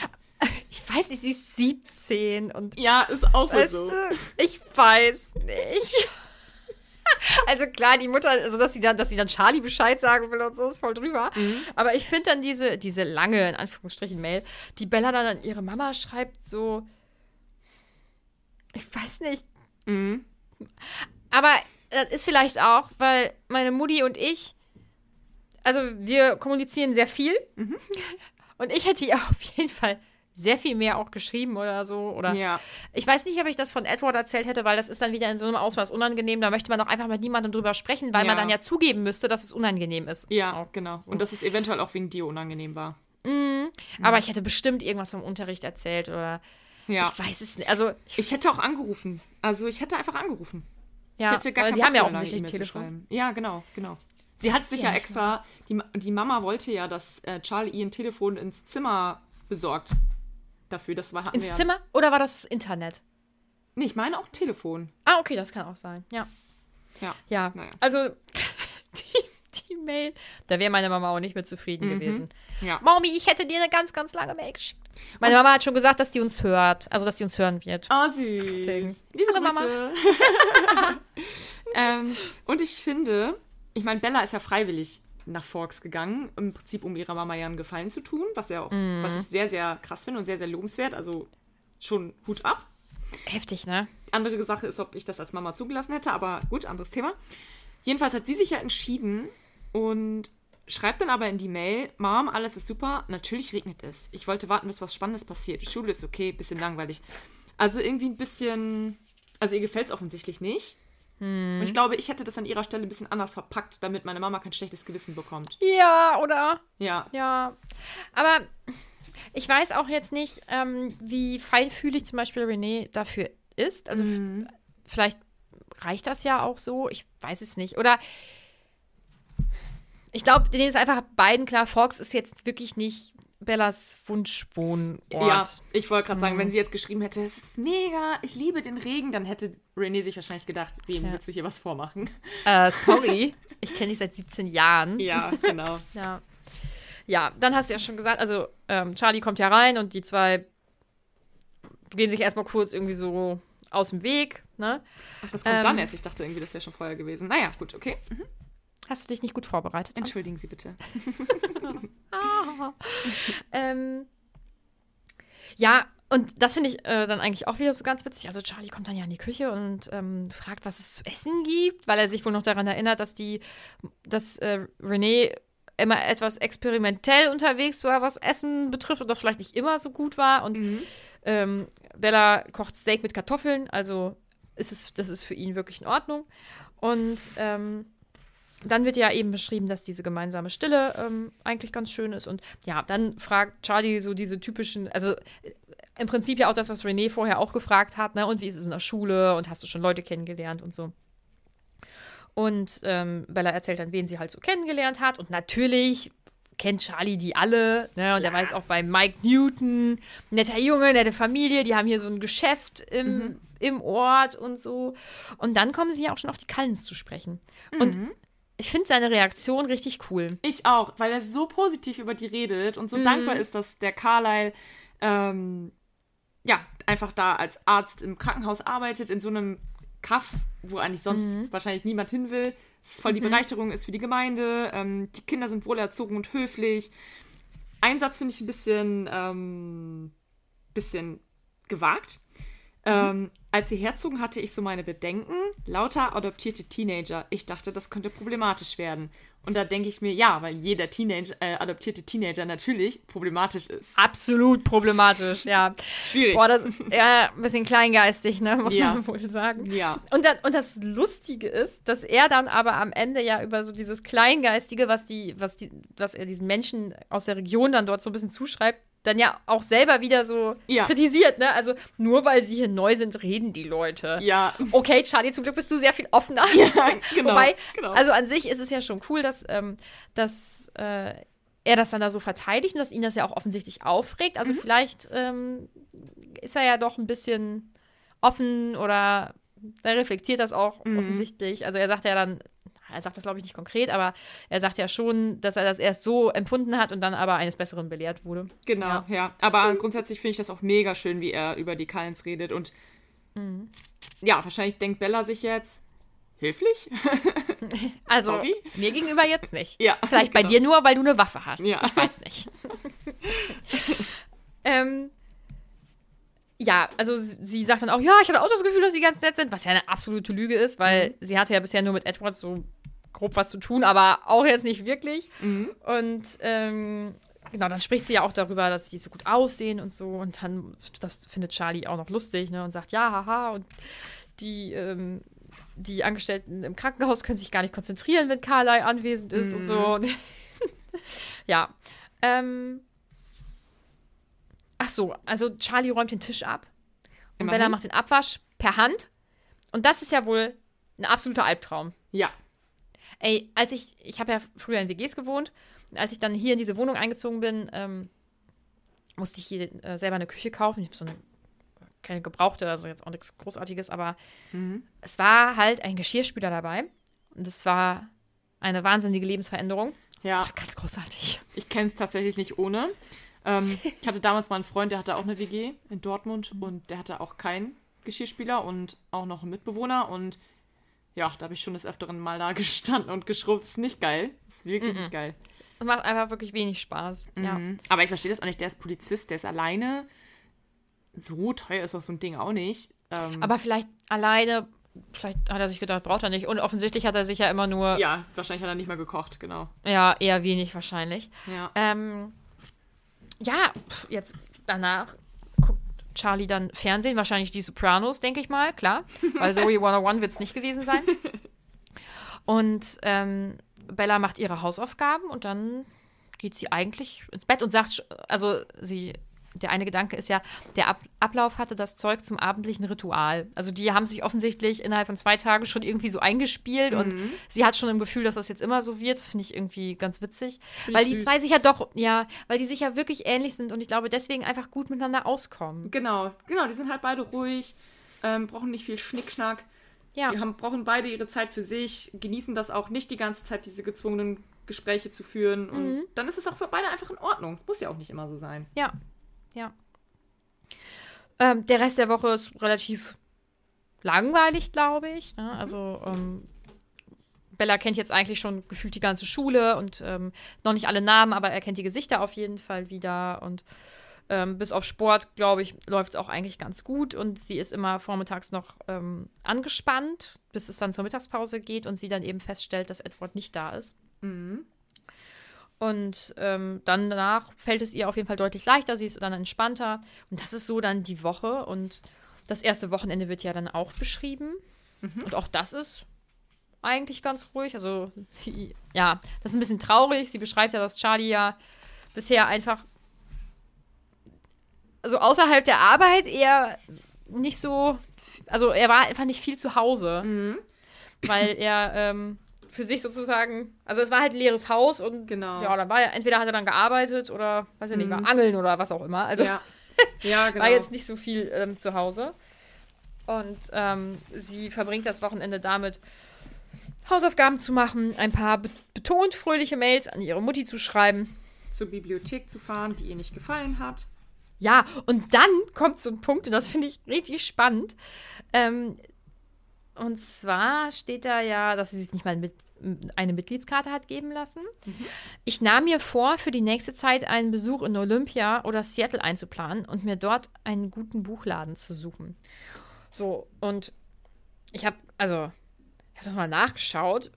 ich weiß nicht, sie ist 17 und ja, ist auch Weißt so. du, ich weiß nicht. Also klar, die Mutter, also dass sie dann, dass sie dann Charlie Bescheid sagen will und so, ist voll drüber. Mhm. Aber ich finde dann diese, diese lange, in Anführungsstrichen, Mail, die Bella dann an ihre Mama schreibt, so. Ich weiß nicht. Mhm. Aber das ist vielleicht auch, weil meine Mutti und ich, also wir kommunizieren sehr viel. Mhm. Und ich hätte ihr auf jeden Fall sehr viel mehr auch geschrieben oder so. Oder Ja. ich weiß nicht, ob ich das von Edward erzählt hätte, weil das ist dann wieder in so einem Ausmaß unangenehm. Da möchte man doch einfach mit niemandem drüber sprechen, weil man Ja. dann ja zugeben müsste, dass es unangenehm ist. Ja, Auch. genau. Und dass es eventuell auch wegen dir unangenehm war. Aber ich hätte bestimmt irgendwas vom Unterricht erzählt oder Ja. ich weiß es nicht. Also, Ich hätte auch angerufen. Also, ich hätte einfach angerufen. ja, ich hätte gar weil die Bock, haben ja offensichtlich ein Telefon. Ja, genau, genau. Sie hat sich ja, extra, die, die Mama wollte ja, dass äh, Charlie ihr ein Telefon ins Zimmer besorgt. Dafür, das war, Ins wir ja- Zimmer oder war das das Internet? Nee, ich meine auch ein Telefon. Ah, okay, das kann auch sein. Ja. Ja. Ja, Naja. also die, die Mail, da wäre meine Mama auch nicht mit zufrieden gewesen. Mhm. Ja. Mami, ich hätte dir eine ganz, ganz lange Mail geschickt. Meine Mama hat schon gesagt, dass die uns hört, also dass die uns hören wird. Oh, süß. Deswegen. Liebe Hallo, Mama. Ähm, und ich finde, ich meine, Bella ist ja freiwillig nach Forks gegangen, im Prinzip um ihrer Mama ja einen Gefallen zu tun, was ja auch, Mhm. was ich sehr, sehr krass finde und sehr, sehr lobenswert. Also schon Hut ab. Heftig, ne? Andere Sache ist, ob ich das als Mama zugelassen hätte, aber gut, anderes Thema. Jedenfalls hat sie sich ja entschieden und schreibt dann aber in die Mail, Mom, alles ist super, natürlich regnet es. Ich wollte warten, bis was Spannendes passiert. Schule ist okay, bisschen langweilig. Also irgendwie ein bisschen, also ihr gefällt es offensichtlich nicht. Und ich glaube, ich hätte das an ihrer Stelle ein bisschen anders verpackt, damit meine Mama kein schlechtes Gewissen bekommt. Ja, oder? Ja. Ja. Aber Ich weiß auch jetzt nicht, ähm, wie feinfühlig zum Beispiel René dafür ist. Also Mhm. vielleicht reicht das ja auch so. Ich weiß es nicht. Oder ich glaube, denen ist einfach beiden klar, Fox ist jetzt wirklich nicht Bellas Wunschwohnort. Ja, ich wollte gerade sagen, Mhm. wenn sie jetzt geschrieben hätte, es ist mega, ich liebe den Regen, dann hätte René sich wahrscheinlich gedacht, wem Ja. willst du hier was vormachen? Äh, sorry, ich kenne dich seit 17 Jahren. Ja, genau. Ja. Ja, dann hast du ja schon gesagt, also ähm, Charlie kommt ja rein und die zwei gehen sich erstmal kurz irgendwie so aus dem Weg, ne? Ach, das kommt Ähm. dann erst. Ich dachte irgendwie, das wäre schon vorher gewesen. Naja, gut, okay. Hast du dich nicht gut vorbereitet? Entschuldigen Sie bitte. Ähm, ja, und das finde ich äh, dann eigentlich auch wieder so ganz witzig. Also Charlie kommt dann ja in die Küche und ähm, fragt, was es zu essen gibt, weil er sich wohl noch daran erinnert, dass die, dass äh, René immer etwas experimentell unterwegs war, was Essen betrifft und das vielleicht nicht immer so gut war. Und ähm, Bella kocht Steak mit Kartoffeln, also ist es, das ist für ihn wirklich in Ordnung. Und ähm, dann wird ja eben beschrieben, dass diese gemeinsame Stille ähm, eigentlich ganz schön ist. Und ja, dann fragt Charlie so diese typischen, also äh, im Prinzip ja auch das, was René vorher auch gefragt hat, ne? Und wie ist es in der Schule und hast du schon Leute kennengelernt und so. Und ähm, Bella erzählt dann, wen sie halt so kennengelernt hat. Und natürlich kennt Charlie die alle. Ne? Und er weiß auch bei Mike Newton, netter Junge, nette Familie, die haben hier so ein Geschäft im, im Ort und so. Und dann kommen sie ja auch schon auf die Cullens zu sprechen. Und ich finde seine Reaktion richtig cool. Ich auch, weil er so positiv über die redet und so dankbar ist, dass der Carlyle ähm, ja einfach da als Arzt im Krankenhaus arbeitet, in so einem Kaff, wo eigentlich sonst wahrscheinlich niemand hin will. Es ist voll die Bereicherung ist für die Gemeinde. Ähm, die Kinder sind wohlerzogen und höflich. Ein Satz finde ich ein bisschen, ähm, bisschen gewagt. Ähm, als sie herzogen, hatte ich so meine Bedenken. Lauter adoptierte Teenager. Ich dachte, das könnte problematisch werden. Und da denke ich mir, ja, weil jeder Teenager, äh, adoptierte Teenager natürlich problematisch ist. Absolut problematisch, ja. Schwierig. Boah, das ja ein bisschen kleingeistig, ne, muss Ja. man wohl sagen. Ja. Und, dann, und das Lustige ist, dass er dann aber am Ende ja über so dieses Kleingeistige, was die, was die, was er diesen Menschen aus der Region dann dort so ein bisschen zuschreibt, dann ja auch selber wieder so Ja. kritisiert, ne? Also nur weil sie hier neu sind, reden die Leute. Ja. Okay, Charlie, zum Glück bist du sehr viel offener. genau, Wobei, genau. also an sich ist es ja schon cool, dass, ähm, dass äh, er das dann da so verteidigt und dass ihn das ja auch offensichtlich aufregt. Also vielleicht ähm, ist er ja doch ein bisschen offen oder er reflektiert das auch offensichtlich. Also er sagt ja dann, er sagt das glaube ich nicht konkret, aber er sagt ja schon, dass er das erst so empfunden hat und dann aber eines Besseren belehrt wurde. Genau, Ja. ja. Aber grundsätzlich finde ich das auch mega schön, wie er über die Cullens redet. Und ja, wahrscheinlich denkt Bella sich jetzt, höflich? Also Sorry? mir gegenüber jetzt nicht. Ja, Vielleicht bei genau. dir nur, weil du eine Waffe hast. Ja. Ich weiß nicht. ähm, ja, also sie sie sagt dann auch, ja, ich hatte auch das Gefühl, dass sie ganz nett sind, was ja eine absolute Lüge ist, weil sie hatte ja bisher nur mit Edward so grob was zu tun, aber auch jetzt nicht wirklich. Und ähm, genau, dann spricht sie ja auch darüber, dass die so gut aussehen und so. Und dann, das findet Charlie auch noch lustig, ne? Und sagt, ja, haha. Und die, ähm, die Angestellten im Krankenhaus können sich gar nicht konzentrieren, wenn Carly anwesend ist und so. Und ja. Ähm, ach so, also Charlie räumt den Tisch ab. Und Immerhin. Bella macht den Abwasch per Hand. Und das ist ja wohl ein absoluter Albtraum. Ja. Ey, als ich, ich habe ja früher in WGs gewohnt, und als ich dann hier in diese Wohnung eingezogen bin, ähm, musste ich hier äh, selber eine Küche kaufen. Ich habe so eine, keine gebrauchte, also jetzt auch nichts Großartiges, aber es war halt ein Geschirrspüler dabei. Und es war eine wahnsinnige Lebensveränderung. Das Ja, war ganz großartig. ich kenne es tatsächlich nicht ohne. Ähm, ich hatte damals mal einen Freund, der hatte auch eine WG in Dortmund und der hatte auch keinen Geschirrspüler und auch noch einen Mitbewohner und ja, da habe ich schon des Öfteren mal da gestanden und geschrubbt. Ist nicht geil. Ist wirklich nicht geil. Es macht einfach wirklich wenig Spaß. Ja. Mhm. Aber ich verstehe das auch nicht. Der ist Polizist, der ist alleine. So teuer ist doch so ein Ding auch nicht. Ähm, Aber vielleicht alleine, vielleicht hat er sich gedacht, braucht er nicht. Und offensichtlich hat er sich ja immer nur, ja, ja, wahrscheinlich hat er nicht mal gekocht, genau. eher wenig wahrscheinlich. Ja. Ähm, ja, jetzt danach Charlie dann Fernsehen, wahrscheinlich die Sopranos, denke ich mal, klar. Weil Zoe 101 wird es nicht gewesen sein. Und ähm, Bella macht ihre Hausaufgaben und dann geht sie eigentlich ins Bett und sagt, also sie, der eine Gedanke ist ja, der Ab Ablauf hatte das Zeug zum abendlichen Ritual. Also die haben sich offensichtlich innerhalb von zwei Tagen schon irgendwie so eingespielt und Mhm. sie hat schon im Gefühl, dass das jetzt immer so wird. Das finde ich irgendwie ganz witzig. Find weil die süß. zwei sich ja doch, ja, weil die sich ja wirklich ähnlich sind und ich glaube deswegen einfach gut miteinander auskommen. Genau, genau, die sind halt beide ruhig, ähm, brauchen nicht viel Schnickschnack. Ja. Die haben, brauchen beide ihre Zeit für sich, genießen das auch nicht die ganze Zeit, diese gezwungenen Gespräche zu führen. Und Mhm. dann ist es auch für beide einfach in Ordnung. Es muss ja auch nicht immer so sein. Ja, ja. Ähm, der Rest der Woche ist relativ langweilig, glaube ich. Ne? Also ähm, Bella kennt jetzt eigentlich schon gefühlt die ganze Schule und ähm, noch nicht alle Namen, aber er kennt die Gesichter auf jeden Fall wieder. Und ähm, bis auf Sport, glaube ich, läuft es auch eigentlich ganz gut. Und sie ist immer vormittags noch ähm, angespannt, bis es dann zur Mittagspause geht und sie dann eben feststellt, dass Edward nicht da ist. Und ähm, dann danach fällt es ihr auf jeden Fall deutlich leichter, sie ist dann entspannter. Und das ist so dann die Woche. Und das erste Wochenende wird ja dann auch beschrieben. Und auch das ist eigentlich ganz ruhig. Also, sie, ja, das ist ein bisschen traurig. Sie beschreibt ja, dass Charlie ja bisher einfach, also außerhalb der Arbeit eher nicht so, also er war einfach nicht viel zu Hause. Weil er ähm, für sich sozusagen, also es war halt ein leeres Haus und Genau. ja, dann war er, entweder hat er dann gearbeitet oder, weiß ich nicht, war angeln oder was auch immer. Also Ja, ja genau. war jetzt nicht so viel ähm, zu Hause. Und ähm, sie verbringt das Wochenende damit, Hausaufgaben zu machen, ein paar be betont fröhliche Mails an ihre Mutti zu schreiben. Zur Bibliothek zu fahren, die ihr nicht gefallen hat. Ja, und dann kommt so ein Punkt, und das finde ich richtig spannend. Ähm, und zwar steht da ja, dass sie sich nicht mal mit, eine Mitgliedskarte hat geben lassen. Ich nahm mir vor, für die nächste Zeit einen Besuch in Olympia oder Seattle einzuplanen und mir dort einen guten Buchladen zu suchen. So, und ich habe, also, ich habe das mal nachgeschaut.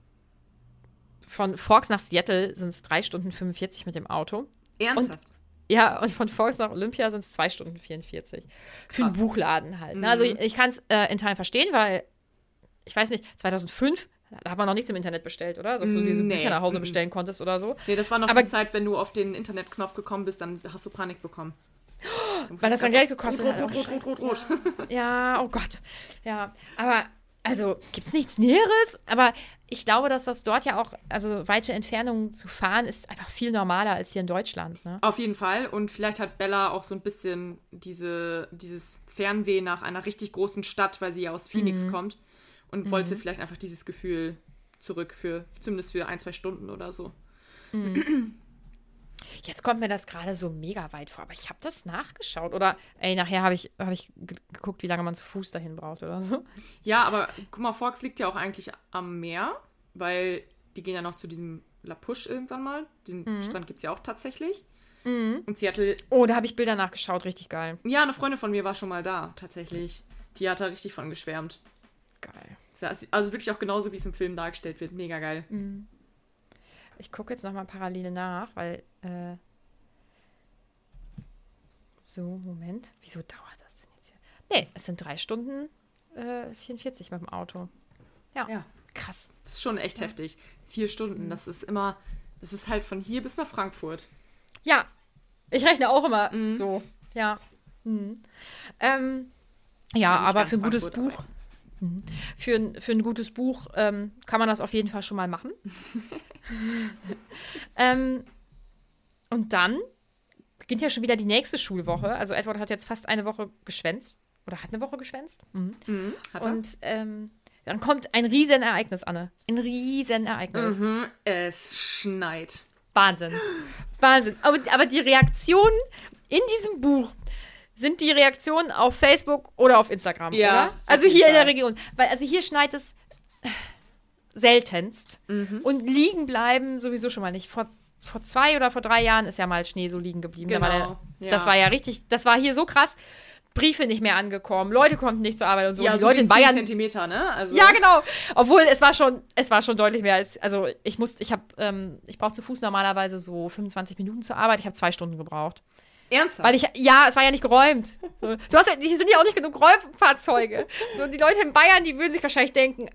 Von Forks nach Seattle sind es 3 Stunden 45 mit dem Auto. Ernsthaft? Ja, und von Forks nach Olympia sind es 2 Stunden 44. Für einen Krass. Buchladen halt. Ne? Also ich, ich kann es äh, in Teilen verstehen, weil, ich weiß nicht, 2005, da hat man noch nichts im Internet bestellt, oder? Dass du diese Nee. Bücher nach Hause bestellen konntest oder so. nee, das war noch aber- die Zeit, wenn du auf den Internetknopf gekommen bist, dann hast du Panik bekommen. Weil das dann Geld gekostet rot, hat. rot, rot, rot, rot, rot. Ja, oh Gott. Ja, aber also gibt es nichts Näheres? Aber ich glaube, dass das dort ja auch, also weite Entfernungen zu fahren, ist einfach viel normaler als hier in Deutschland. Ne? Auf jeden Fall. Und vielleicht hat Bella auch so ein bisschen diese, dieses Fernweh nach einer richtig großen Stadt, weil sie ja aus Phoenix Mhm. kommt. Und wollte vielleicht einfach dieses Gefühl zurück für, zumindest für ein, zwei Stunden oder so. Jetzt kommt mir das gerade so mega weit vor, aber ich habe das nachgeschaut. Oder, ey, nachher habe ich, hab ich ge- geguckt, wie lange man zu Fuß dahin braucht oder so. Ja, aber guck mal, Forks liegt ja auch eigentlich am Meer, weil die gehen ja noch zu diesem La Push irgendwann mal. Den Mhm. Strand gibt es ja auch tatsächlich. Und Seattle, Oh, da habe ich Bilder nachgeschaut, richtig geil. ja, eine Freundin von mir war schon mal da, tatsächlich. Die hat da richtig von geschwärmt. Geil. Also wirklich auch genauso, wie es im Film dargestellt wird. Mega geil. Ich gucke jetzt nochmal parallel nach, weil. Äh so, Moment. Wieso dauert das denn jetzt hier? Nee, es sind drei Stunden äh, 44 mit dem Auto. Ja. Ja. Krass. Das ist schon echt heftig. Vier Stunden, das ist immer, das ist halt von hier bis nach Frankfurt. Ja, ich rechne auch immer so. Ja. Mhm. Ähm, ja, aber für ein gutes Frankfurt, Buch. Mhm. Für ein, für ein gutes Buch ähm, kann man das auf jeden Fall schon mal machen. ähm, und dann beginnt ja schon wieder die nächste Schulwoche. Also Edward hat jetzt fast eine Woche geschwänzt. Oder hat eine Woche geschwänzt. Mhm. Hat er? Und ähm, dann kommt ein Riesenereignis, Anne. Ein Riesenereignis. Mhm, es schneit. Wahnsinn. Wahnsinn. Aber, aber die Reaktionen in diesem Buch sind die Reaktionen auf Facebook oder auf Instagram, Ja, oder? Also hier in der. Region. Weil also hier schneit es seltenst. Und liegen bleiben sowieso schon mal nicht. Vor, vor zwei oder vor drei Jahren ist ja mal Schnee so liegen geblieben. Da war Genau, der, ja. Das war ja richtig, das war hier so krass. Briefe nicht mehr angekommen, Leute konnten nicht zur Arbeit und so. Ja, die so Leute in 10 Bayern Zentimeter, ne? Also, ja, genau. Obwohl es war schon, es war schon deutlich mehr als, also ich musste, ich habe, ähm, ich brauche zu Fuß normalerweise so 25 Minuten zur Arbeit. Ich habe zwei Stunden gebraucht, Ernsthaft? weil ich, ja, es war ja nicht geräumt. Du hast, ja, hier sind ja auch nicht genug Räumfahrzeuge. So die Leute in Bayern, die würden sich wahrscheinlich denken,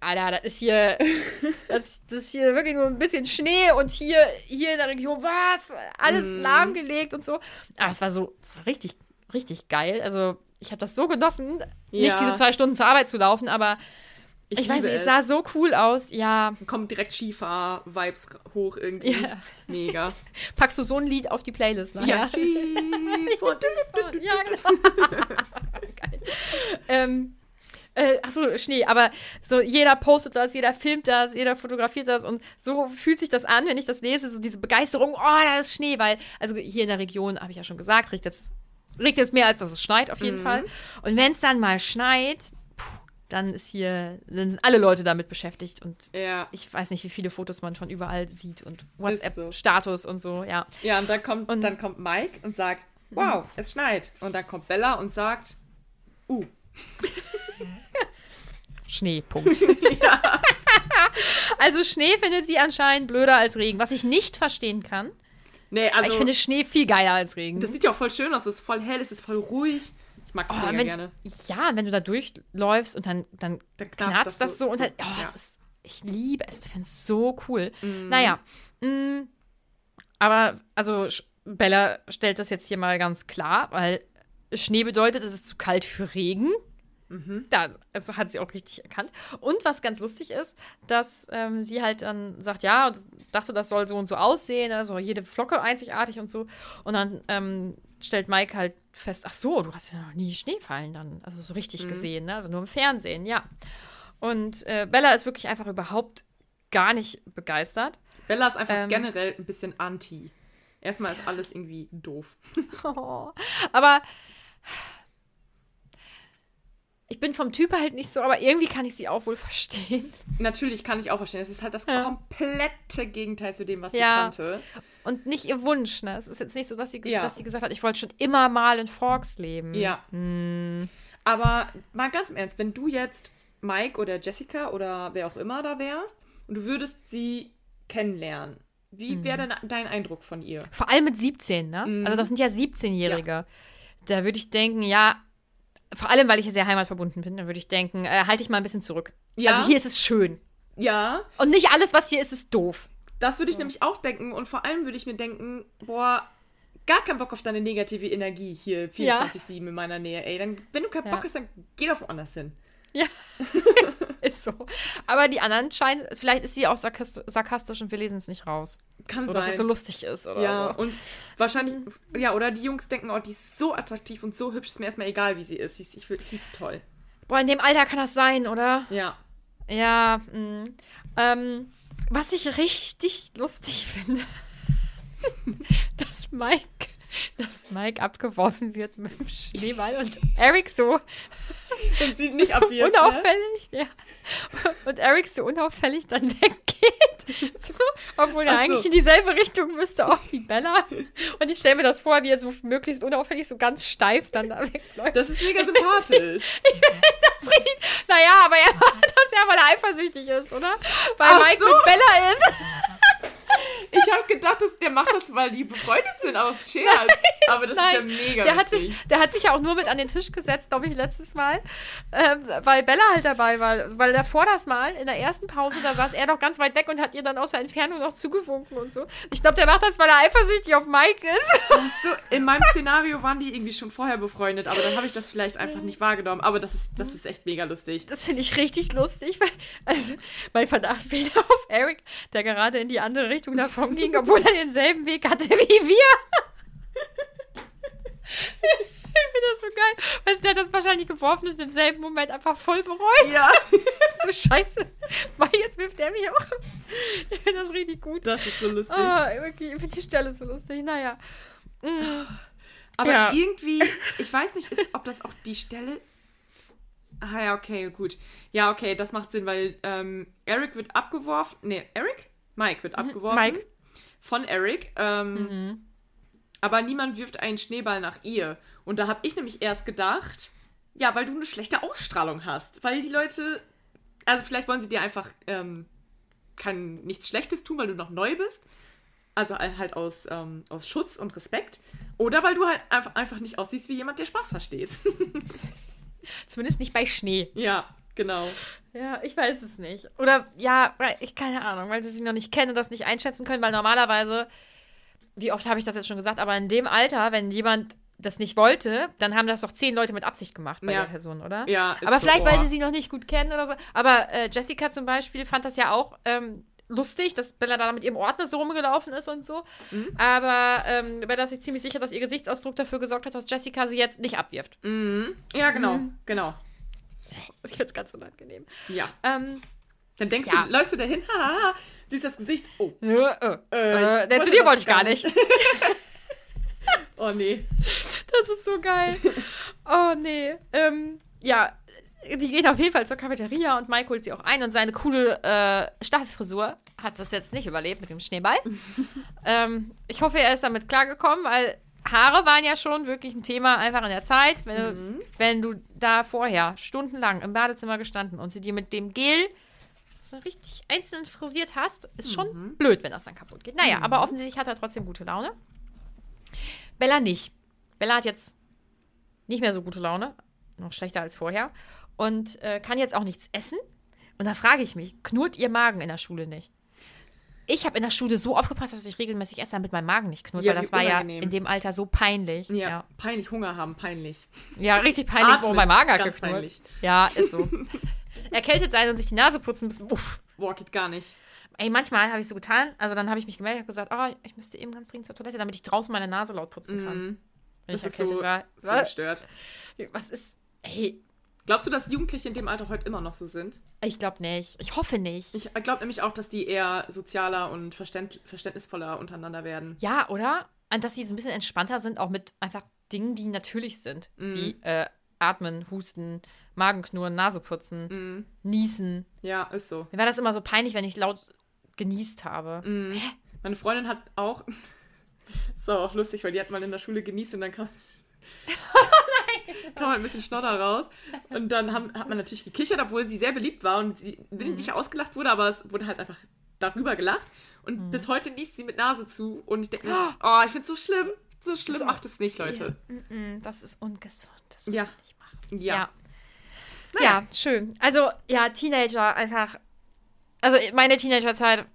Alter, das ist hier, das, das ist hier wirklich nur ein bisschen Schnee und hier, hier in der Region, was? Alles Mhm. lahmgelegt und so. Aber es war so, es war richtig, richtig geil. Also, ich habe das so genossen, nicht Ja. diese zwei Stunden zur Arbeit zu laufen, aber ich, weiß liebe nicht, es sah so cool aus. Ja, Kommt direkt Skifahr-Vibes hoch irgendwie. Ja. Mega. packst du so ein Lied auf die Playlist nachher? Ja, Skifahr. Ja, genau. Geil. Ähm, äh, achso, Schnee, aber so jeder postet das, jeder filmt das, jeder fotografiert das und so fühlt sich das an, wenn ich das lese, so diese Begeisterung, oh, da ist Schnee, weil, also hier in der Region, habe ich ja schon gesagt, regt jetzt, regt jetzt mehr, als dass es schneit, auf jeden Fall. Und wenn es dann mal schneit, dann ist hier, dann sind alle Leute damit beschäftigt und Ja. ich weiß nicht, wie viele Fotos man von überall sieht und so. WhatsApp-Status und so, ja. Ja, und dann kommt, Und- dann kommt Mike und sagt, wow, es schneit. Und dann kommt Bella und sagt, uh, Schnee, Punkt. also Schnee findet sie anscheinend blöder als Regen, was ich nicht verstehen kann. nee, also, ich finde Schnee viel geiler als Regen. das sieht ja auch voll schön aus, es ist voll hell, es ist voll ruhig. Ich mag das Oh, mega wenn, gerne. Ja, wenn du da durchläufst und dann, dann Dann knarzt knatscht das, so, und dann, oh, ja. es ist, ich liebe es, ich finde es so cool. Mhm. Naja, mh, aber also Bella stellt das jetzt hier mal ganz klar, weil Schnee bedeutet, es ist zu kalt für Regen. Mhm. Da also hat sie auch richtig erkannt. Und was ganz lustig ist, dass ähm, sie halt dann sagt, ja, dachte, das soll so und so aussehen, also jede Flocke einzigartig und so. Und dann ähm, stellt Mike halt fest, ach so, du hast ja noch nie Schnee fallen dann, also so richtig Mhm. gesehen, ne? also nur im Fernsehen, ja. Und äh, Bella ist wirklich einfach überhaupt gar nicht begeistert. Bella ist einfach Ähm. generell ein bisschen anti. Erstmal ist alles irgendwie doof. Oh. Aber ich bin vom Typ halt nicht so, aber irgendwie kann ich sie auch wohl verstehen. Natürlich kann ich auch verstehen. Es ist halt das Ja. komplette Gegenteil zu dem, was Ja. sie kannte. Und nicht ihr Wunsch, ne? Es ist jetzt nicht so, dass sie, Ja. dass sie gesagt hat, ich wollte schon immer mal in Forks leben. Ja. Hm. Aber mal ganz im Ernst, wenn du jetzt Mike oder Jessica oder wer auch immer da wärst und du würdest sie kennenlernen, wie wäre denn dein Eindruck von ihr? Vor allem mit 17, ne? Mhm. Also das sind ja 17-Jährige. Da würde ich denken, ja, vor allem, weil ich ja sehr heimatverbunden bin, dann würde ich denken, äh, halte ich mal ein bisschen zurück. Ja. Also hier ist es schön. Ja, Und nicht alles, was hier ist, ist doof. das würde ich nämlich auch denken und vor allem würde ich mir denken, boah, gar keinen Bock auf deine negative Energie hier 24-7 in meiner Nähe. Ey, dann, wenn du keinen Ja. Bock hast, dann geh doch woanders hin. Ja. ist so. Aber die anderen scheinen, vielleicht ist sie auch sarkast sarkastisch und wir lesen es nicht raus. Kann So, sein. dass es so lustig ist oder ja, so. und wahrscheinlich, ja, oder die Jungs denken, oh, die ist so attraktiv und so hübsch, ist mir erstmal egal, wie sie ist. Ist- Ich finde sie toll. Boah, in dem Alter kann das sein, oder? Ja. Ja, mh. ähm, was ich richtig lustig finde, dass Mike, dass Mike abgeworfen wird mit dem Schneeball und Eric so, Und sie nicht so abwirft, ne? unauffällig, ja. Und Eric so unauffällig dann weggeht. So, obwohl er so. eigentlich in dieselbe Richtung müsste, auch wie Bella. Und ich stelle mir das vor, wie er so möglichst unauffällig, so ganz steif dann da wegläuft. Das ist mega sympathisch. Das riecht- naja, aber er macht das ja, weil er eifersüchtig ist, oder? Weil Ach Mike so. mit Bella ist. Ich habe gedacht, dass der macht das, weil die befreundet sind aus Scherz. Aber das ist ja mega der hat, witzig. sich, der hat sich ja auch nur mit an den Tisch gesetzt, glaube ich, letztes Mal, ähm, weil Bella halt dabei war. Weil davor das Mal, in der ersten Pause, da saß er noch ganz weit weg und hat ihr dann aus der Entfernung noch zugewunken und so. Ich glaube, der macht das, weil er eifersüchtig auf Mike ist. so, in meinem Szenario waren die irgendwie schon vorher befreundet, aber dann habe ich das vielleicht einfach nicht wahrgenommen. Aber das ist, das ist echt mega lustig. Das finde ich richtig lustig, weil also, mein Verdacht wieder auf Eric, der gerade in die andere Richtung davon ging, obwohl er denselben Weg hatte wie wir. Ich finde das so geil. Weil der hat das wahrscheinlich geworfen und im selben Moment einfach voll bereut. Ja, So scheiße. Weil jetzt wirft er mich auch. Ich finde das richtig gut. das ist so lustig. Ah, wirklich, ich finde die Stelle so lustig. Naja. Aber Ja. irgendwie, ich weiß nicht, ist, ob das auch die Stelle. Ah ja, okay, gut. Ja, okay, das macht Sinn, weil ähm, Eric wird abgeworfen. Nee, Eric? Mike wird abgeworfen. Mike. Von Eric. Ähm, Aber niemand wirft einen Schneeball nach ihr. Und da habe ich nämlich erst gedacht, ja, weil du eine schlechte Ausstrahlung hast. Weil die Leute. Also vielleicht wollen sie dir einfach ähm, kein, nichts Schlechtes tun, weil du noch neu bist. Also halt aus, ähm, aus Schutz und Respekt. Oder weil du halt einfach, einfach nicht aussiehst wie jemand, der Spaß versteht. Zumindest nicht bei Schnee. ja, genau. Ja, ich weiß es nicht. Oder ja, weil ich keine Ahnung, weil sie sie noch nicht kennen und das nicht einschätzen können, weil normalerweise, wie oft habe ich das jetzt schon gesagt, aber in dem Alter, wenn jemand das nicht wollte, dann haben das doch zehn Leute mit Absicht gemacht bei Ja. der Person, oder? Ja, Aber so, vielleicht, weil boah. sie sie noch nicht gut kennen oder so. Aber äh, Jessica zum Beispiel fand das ja auch ähm, lustig, dass Bella da mit ihrem Ordner so rumgelaufen ist und so. Mhm. Aber ähm, Bella ist sich ziemlich sicher, dass ihr Gesichtsausdruck dafür gesorgt hat, dass Jessica sie jetzt nicht abwirft. Mhm. Ja, genau, genau. Ich finde es ganz unangenehm. Ja. Ähm, Dann denkst Ja. du, läufst du dahin, haha, siehst das Gesicht, oh, äh, äh, Äh, äh, wollte zu dir wollte ich gar gar nicht. oh nee. Das ist so geil. Oh, nee. Ähm, ja, die gehen auf jeden Fall zur Cafeteria und Mike holt sie auch ein und seine coole äh, Staffelfrisur hat das jetzt nicht überlebt mit dem Schneeball. ähm, ich hoffe, er ist damit klargekommen, weil Haare waren ja schon wirklich ein Thema einfach in der Zeit. Wenn, du, wenn du da vorher stundenlang im Badezimmer gestanden und sie dir mit dem Gel so richtig einzeln frisiert hast, ist schon blöd, wenn das dann kaputt geht. Naja, aber offensichtlich hat er trotzdem gute Laune. Bella nicht. Bella hat jetzt nicht mehr so gute Laune, noch schlechter als vorher und äh, kann jetzt auch nichts essen. Und da frage ich mich, knurrt ihr Magen in der Schule nicht? Ich habe in der Schule so aufgepasst, dass ich regelmäßig esse, damit mein Magen nicht knurrt, Ja, weil das war ja unangenehm. in dem Alter so peinlich. Ja, Ja, peinlich Hunger haben, peinlich. ja richtig peinlich, wo Atmen, mein Magen hat geknurrt. peinlich. Ja, ist so. Erkältet sein und sich die Nase putzen müssen. Uff. Boah, geht gar nicht. Ey, manchmal habe ich so getan, also dann habe ich mich gemeldet und gesagt, oh, ich müsste eben ganz dringend zur Toilette, damit ich draußen meine Nase laut putzen kann. Mhm. Wenn ich Das ist erkältet so, war. so Was? gestört. Was ist. Ey, Glaubst du, dass Jugendliche in dem Alter heute immer noch so sind? ich glaube nicht. Ich hoffe nicht. Ich glaube nämlich auch, dass die eher sozialer und verständ verständnisvoller untereinander werden. ja, oder? Und dass sie so ein bisschen entspannter sind, auch mit einfach Dingen, die natürlich sind. Wie äh, Atmen, Husten, Magenknurren, Naseputzen, Niesen. Ja, ist so. Mir war das immer so peinlich, wenn ich laut genießt habe. Meine Freundin hat auch. Das war auch lustig, weil die hat mal in der Schule genießt und dann kam. kam ein bisschen Schnodder raus. Und dann haben, hat man natürlich gekichert, obwohl sie sehr beliebt war und sie nicht ausgelacht wurde, aber es wurde halt einfach darüber gelacht. Und bis heute niest sie mit Nase zu. Und ich denke mir, oh, ich finde es so schlimm. So schlimm macht es nicht, Leute. Mm, Das ist ungesund. Das Ja. Ja. Ja. Ja, schön. Also, ja, Teenager einfach. Also, meine Teenagerzeit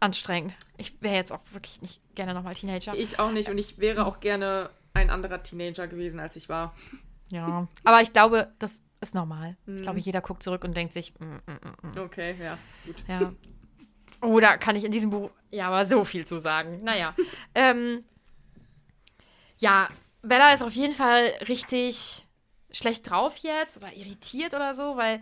anstrengend. Ich wäre jetzt auch wirklich nicht gerne nochmal Teenager. Ich auch nicht. Und ich wäre auch gerne ein anderer Teenager gewesen, als ich war. Ja. Aber ich glaube, das ist normal. Ich glaube, jeder guckt zurück und denkt sich, mm, mm, mm, Okay, ja, gut. ja. Oder kann ich in diesem Buch ja aber so viel zu sagen? Naja. ähm, ja, Bella ist auf jeden Fall richtig schlecht drauf jetzt oder irritiert oder so, weil,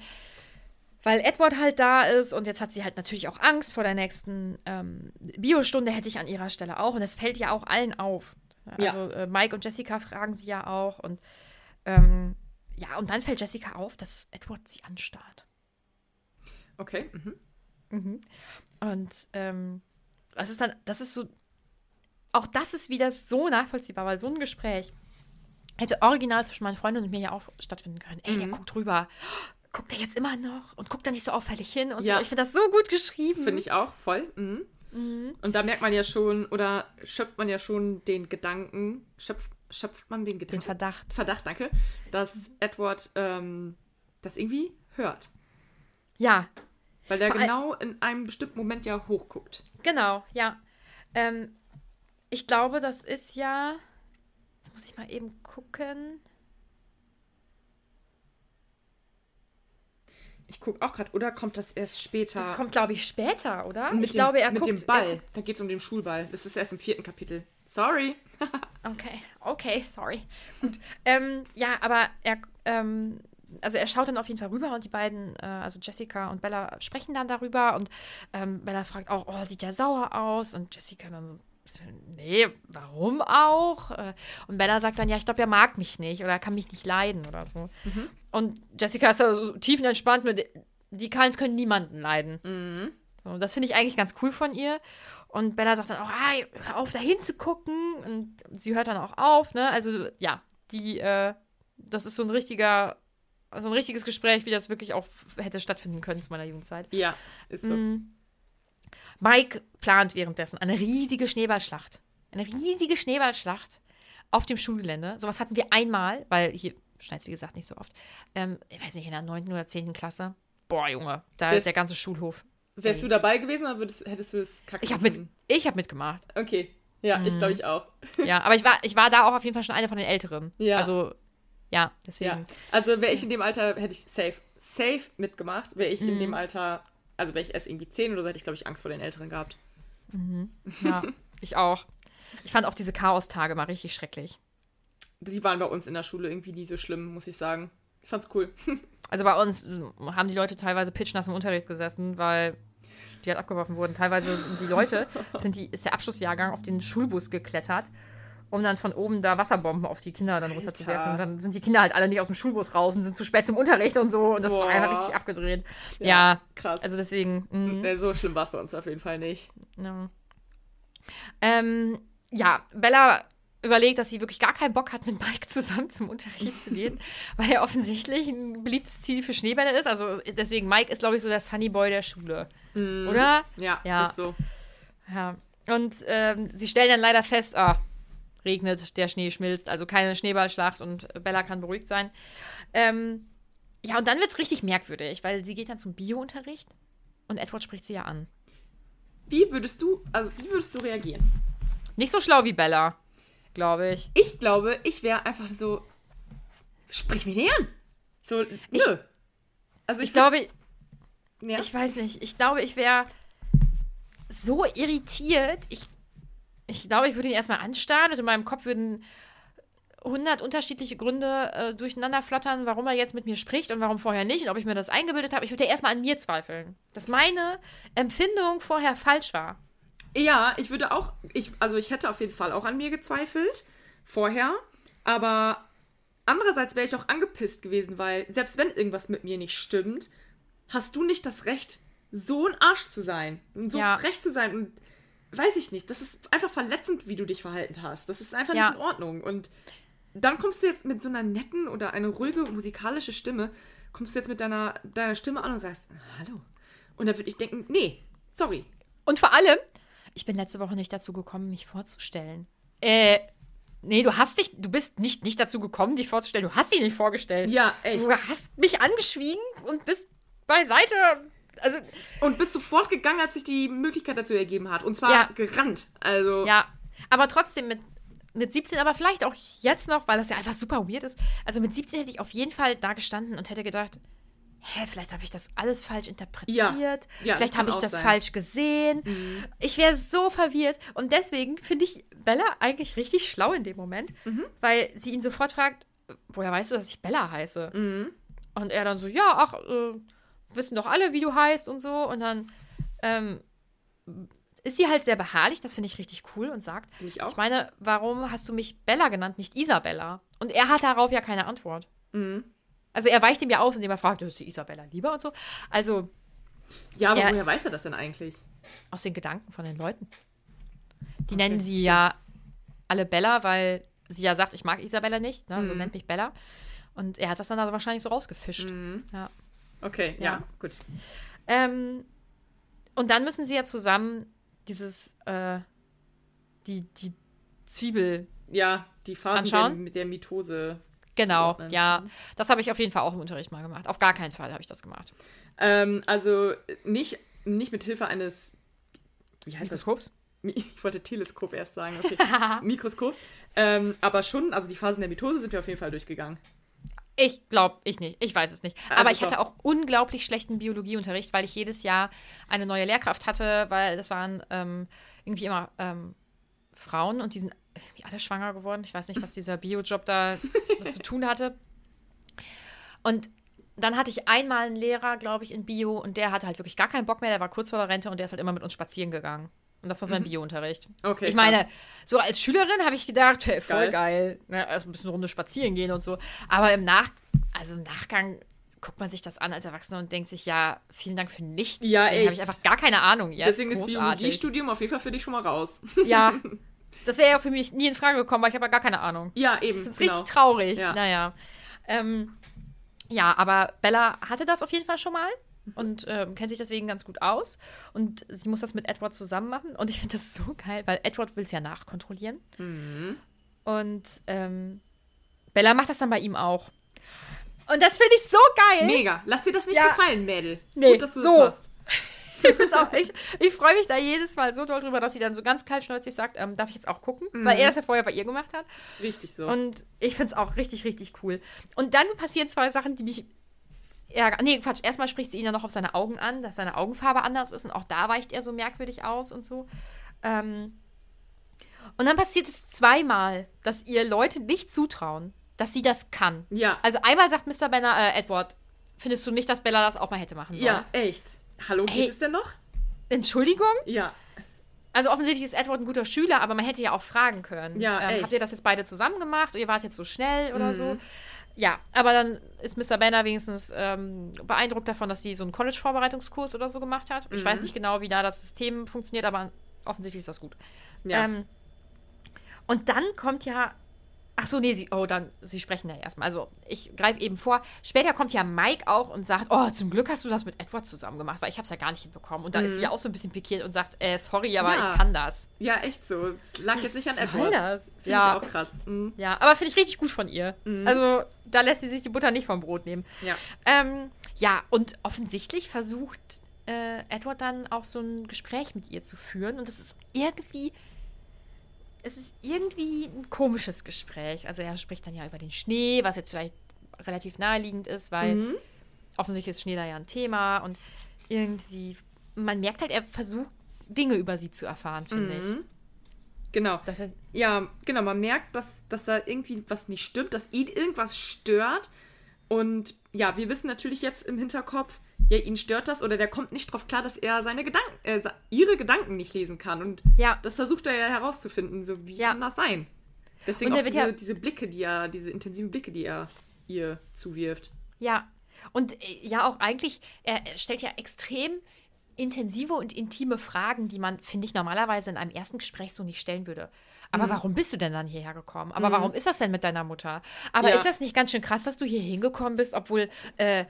weil Edward halt da ist und jetzt hat sie halt natürlich auch Angst vor der nächsten ähm, Biostunde, hätte ich an ihrer Stelle auch. Und das fällt ja auch allen auf. Ja. Also äh, Mike und Jessica fragen sie ja auch und ähm, ja, und dann fällt Jessica auf, dass Edward sie anstarrt. Okay. Mhm. Und ähm, das ist dann, das ist so, auch das ist wieder so nachvollziehbar, weil so ein Gespräch hätte original zwischen meinen Freunden und mir ja auch stattfinden können. Ey, der guckt rüber. Guckt er jetzt immer noch und guckt da nicht so auffällig hin und Ja. so. Ich finde das so gut geschrieben. Finde ich auch, voll. Mhm. Und da merkt man ja schon, oder schöpft man ja schon den Gedanken, schöpft, schöpft man den Gedanken. Den Verdacht. Verdacht, danke, dass Edward ähm, das irgendwie hört. Ja, Weil Vor all- genau in einem bestimmten Moment ja hochguckt. genau, ja. Ähm, ich glaube, das ist ja. Jetzt muss ich mal eben gucken. Ich gucke auch gerade, oder kommt das erst später? Das kommt, glaube ich, später, oder? mit ich dem, glaube, er mit guckt. dem Ball. Da geht es um den Schulball. Das ist erst im vierten Kapitel. Sorry. Okay, okay, sorry. Gut. ähm, ja, aber er, ähm, also er schaut dann auf jeden Fall rüber und die beiden, äh, also Jessica und Bella, sprechen dann darüber und ähm, Bella fragt auch, oh, sieht ja sauer aus und Jessica dann so, nee, warum auch? Äh, Und Bella sagt dann, ja, ich glaube, er mag mich nicht oder er kann mich nicht leiden oder so. Und Jessica ist da so tiefenentspannt mit, die Kallens können niemanden leiden. So, das finde ich eigentlich ganz cool von ihr. Und Bella sagt dann auch, ah, hör auf, da hinzugucken. Und sie hört dann auch auf, ne? Also, ja, die, äh, das ist so ein richtiger, so ein richtiges Gespräch, wie das wirklich auch hätte stattfinden können zu meiner Jugendzeit. Ja, ist so. Mhm. Mike plant währenddessen eine riesige Schneeballschlacht. Eine riesige Schneeballschlacht auf dem Schulgelände. Sowas hatten wir einmal, weil hier schneit es wie gesagt nicht so oft. Ähm, ich weiß nicht, in der 9. oder 10. Klasse. boah, Junge, da ist der ganze Schulhof. Wärst du dabei gewesen oder würdest, hättest du es kacke Ich habe mit, ich hab mitgemacht. Okay. Ja, ich glaube ich auch. Ja, aber ich war, ich war da auch auf jeden Fall schon eine von den Älteren. Ja. Also, ja, deswegen. Ja. Also wäre ich in dem Alter, hätte ich safe, safe mitgemacht. Wäre ich in Mhm. dem Alter, also wäre ich erst irgendwie 10 oder so, hätte ich, glaube ich, Angst vor den Älteren gehabt. Ja, ich auch. Ich fand auch diese Chaostage mal richtig schrecklich. Die waren bei uns in der Schule irgendwie nie so schlimm, muss ich sagen. Ich fand's cool. Also bei uns äh, haben die Leute teilweise pitchnass im Unterricht gesessen, weil die halt abgeworfen wurden. Teilweise sind die Leute, sind die, ist der Abschlussjahrgang auf den Schulbus geklettert, um dann von oben da Wasserbomben auf die Kinder dann runterzuwerfen. Und dann sind die Kinder halt alle nicht aus dem Schulbus raus und sind zu spät zum Unterricht und so. Und das war Boah. einfach richtig abgedreht. Ja, Ja, krass. Also deswegen. Äh, so schlimm war es bei uns auf jeden Fall nicht. Ja. Ähm, ja, Bella überlegt, dass sie wirklich gar keinen Bock hat, mit Mike zusammen zum Unterricht zu gehen, weil er offensichtlich ein beliebtes Ziel für Schneebälle ist. Also deswegen, Mike ist, glaube ich, so der Sunnyboy der Schule. Oder? Ja, Ja. ist so. Ja. Und ähm, sie stellen dann leider fest, ah, regnet, der Schnee schmilzt, also keine Schneeballschlacht und Bella kann beruhigt sein. Ähm, ja, und dann wird es richtig merkwürdig, weil sie geht dann zum Bio-Unterricht und Edward spricht sie ja an. Wie würdest du, also wie würdest du reagieren? Nicht so schlau wie Bella, glaube ich. Ich glaube, ich wäre einfach so, sprich mich nicht an. So, Ich- nö. Also ich, Ich glaube, würd- ja. ich weiß nicht. Ich glaube, ich wäre so irritiert. Ich, ich glaube, ich würde ihn erstmal anstarren und in meinem Kopf würden 100 unterschiedliche Gründe äh, durcheinander flattern, warum er jetzt mit mir spricht und warum vorher nicht und ob ich mir das eingebildet habe. Ich würde ja erstmal an mir zweifeln, dass meine Empfindung vorher falsch war. Ja, ich würde auch, ich, also ich hätte auf jeden Fall auch an mir gezweifelt, vorher, aber andererseits wäre ich auch angepisst gewesen, weil selbst wenn irgendwas mit mir nicht stimmt, hast du nicht das Recht, so ein Arsch zu sein und so Ja. frech zu sein und weiß ich nicht, das ist einfach verletzend, wie du dich verhalten hast. Das ist einfach Ja. nicht in Ordnung und dann kommst du jetzt mit so einer netten oder eine ruhige musikalische Stimme, kommst du jetzt mit deiner, deiner Stimme an und sagst, hallo. Und dann würde ich denken, nee, sorry, Und vor allem, ich bin letzte Woche nicht dazu gekommen, mich vorzustellen. Äh, nee, du hast dich, du bist nicht, nicht dazu gekommen, dich vorzustellen. Du hast dich nicht vorgestellt. Ja, echt. Du hast mich angeschwiegen und bist beiseite. Also, Und bist sofort gegangen, als sich die Möglichkeit dazu ergeben hat. Und zwar Ja. gerannt. Also, ja. Aber trotzdem mit, mit 17, aber vielleicht auch jetzt noch, weil das ja einfach super weird ist. Also mit 17 hätte ich auf jeden Fall da gestanden und hätte gedacht, hä, vielleicht habe ich das alles falsch interpretiert. Ja. Ja, vielleicht habe ich das sein. falsch gesehen. Ich wäre so verwirrt. Und deswegen finde ich Bella eigentlich richtig schlau in dem Moment, weil sie ihn sofort fragt, woher weißt du, dass ich Bella heiße? Und er dann so, ja, ach, äh, wissen doch alle, wie du heißt und so. Und dann ähm, ist sie halt sehr beharrlich, das finde ich richtig cool und sagt, ich auch. ich meine, warum hast du mich Bella genannt, nicht Isabella? Und er hat darauf ja keine Antwort. Mhm. Also er weicht ihm ja aus, indem er fragt, ist die Isabella lieber und so. Also ja aber Ja. woher weiß er das denn eigentlich? aus den Gedanken von den Leuten. Die nennen sie ja alle Bella, weil sie ja sagt, ich mag Isabella nicht, ne? so Mhm. nennt mich Bella. Und er hat das dann also wahrscheinlich so rausgefischt. Mhm. Ja. Okay, ja, Ja. gut. Ähm, und dann müssen sie ja zusammen dieses, äh, die, die Zwiebel, Ja, die Phasen Anschauen? mit der Mitose. genau, zuordnen. ja, das habe ich auf jeden Fall auch im Unterricht mal gemacht. Auf gar keinen Fall habe ich das gemacht. Ähm, also nicht, nicht mit Hilfe eines, wie heißt das? Mikroskops? Mi- Ich wollte Teleskop erst sagen, okay. Mikroskops. Ähm, aber schon, also die Phasen der Mitose sind wir auf jeden Fall durchgegangen. Ich glaube, ich nicht. Ich weiß es nicht. Also Aber ich hatte auch unglaublich schlechten Biologieunterricht, weil ich jedes Jahr eine neue Lehrkraft hatte, weil das waren ähm, irgendwie immer ähm, Frauen und die sind irgendwie alle schwanger geworden. Ich weiß nicht, was dieser Biojob da zu tun hatte. Und dann hatte ich einmal einen Lehrer, glaube ich, in Bio und der hatte halt wirklich gar keinen Bock mehr. Der war kurz vor der Rente und der ist halt immer mit uns spazieren gegangen. Und das war sein Biounterricht. Mhm. Okay, Ich meine, krass. so als Schülerin habe ich gedacht, hey, Geil. voll geil. Ne, also ein bisschen Runde spazieren gehen und so. Aber im Nach also im Nachgang guckt man sich das an als Erwachsener und denkt sich, ja, vielen Dank für nichts. Ja, Deswegen habe ich echt. einfach gar keine Ahnung. Ja, Deswegen ist großartig. Biologiestudium auf jeden Fall für dich schon mal raus. Ja. Das wäre ja für mich nie in Frage gekommen, weil ich habe ja gar keine Ahnung. ja, eben. Das ist genau. richtig traurig. Ja. Naja. Ähm, ja, aber Bella hatte das auf jeden Fall schon mal und ähm, kennt sich deswegen ganz gut aus. Und sie muss das mit Edward zusammen machen. Und ich finde das so geil, weil Edward will es ja nachkontrollieren. Mhm. Und ähm, Bella macht das dann bei ihm auch. Und das finde ich so geil. Mega. Lass dir das nicht Ja. gefallen, Mädel. Nee, Gut, dass du so. das machst. Ich, auch, ich, ich freue mich da jedes Mal so doll drüber, dass sie dann so ganz kaltschnäuzig sagt, ähm, darf ich jetzt auch gucken? Weil er das ja vorher bei ihr gemacht hat. Richtig so. Und ich finde es auch richtig, richtig cool. Und dann passieren zwei Sachen, die mich ärgern. Nee, Quatsch. Erstmal spricht sie ihn dann noch auf seine Augen an, dass seine Augenfarbe anders ist. Und auch da weicht er so merkwürdig aus und so. Ähm, und dann passiert es zweimal, dass ihr Leute nicht zutrauen, dass sie das kann. Ja. Also einmal sagt Mr. Benner, äh, Edward, findest du nicht, dass Bella das auch mal hätte machen sollen? ja, echt. Hallo, geht Hey. es denn noch? Entschuldigung? Ja. Also offensichtlich ist Edward ein guter Schüler, aber man hätte ja auch fragen können. Ja, ähm. Mhm. habt ihr das jetzt beide zusammen gemacht? Ihr wart jetzt so schnell oder so? Ja, aber dann ist Mr. Banner wenigstens ähm, beeindruckt davon, dass sie so einen College-Vorbereitungskurs oder so gemacht hat. Ich Mhm. weiß nicht genau, wie da das System funktioniert, aber offensichtlich ist das gut. Ja. Ähm, und dann kommt ja. Ach so, nee, sie, oh, dann, sie sprechen ja erstmal. Also, ich greife eben vor. Später kommt ja Mike auch und sagt, oh, zum Glück hast du das mit Edward zusammen gemacht, weil ich habe es ja gar nicht hinbekommen. Und da ist sie ja auch so ein bisschen pikiert und sagt, äh, sorry, aber Mhm. Ja. ich kann das. Ja, echt so. Es lag jetzt nicht an Edward. das? Finde Ja. ich auch krass. Mhm. Ja, aber finde ich richtig gut von ihr. Also, da lässt sie sich die Butter nicht vom Brot nehmen. Ja. Ähm, ja, und offensichtlich versucht äh, Edward dann auch so ein Gespräch mit ihr zu führen. Und das ist irgendwie. Es ist irgendwie ein komisches Gespräch. Also, er spricht dann ja über den Schnee, was jetzt vielleicht relativ naheliegend ist, weil offensichtlich ist Schnee da ja ein Thema. Und irgendwie. Man merkt halt, er versucht, Dinge über sie zu erfahren, finde ich. Genau. Dass er, Ja, genau, man merkt, dass, dass da irgendwie was nicht stimmt, dass ihn irgendwas stört. Und ja, wir wissen natürlich jetzt im Hinterkopf, ja, ihn stört das oder der kommt nicht drauf klar, dass er seine Gedanken, äh, ihre Gedanken nicht lesen kann. Und Ja. das versucht er ja herauszufinden. So, wie Ja. kann das sein? Deswegen Und auch er diese, ja- diese Blicke, die er, diese intensiven Blicke, die er ihr zuwirft. Ja. Und äh, ja, auch eigentlich, er stellt ja extrem intensive und intime Fragen, die man, finde ich, normalerweise in einem ersten Gespräch so nicht stellen würde. Aber Mhm. warum bist du denn dann hierher gekommen? Aber warum ist das denn mit deiner Mutter? Aber Ja. ist das nicht ganz schön krass, dass du hier hingekommen bist, obwohl, äh,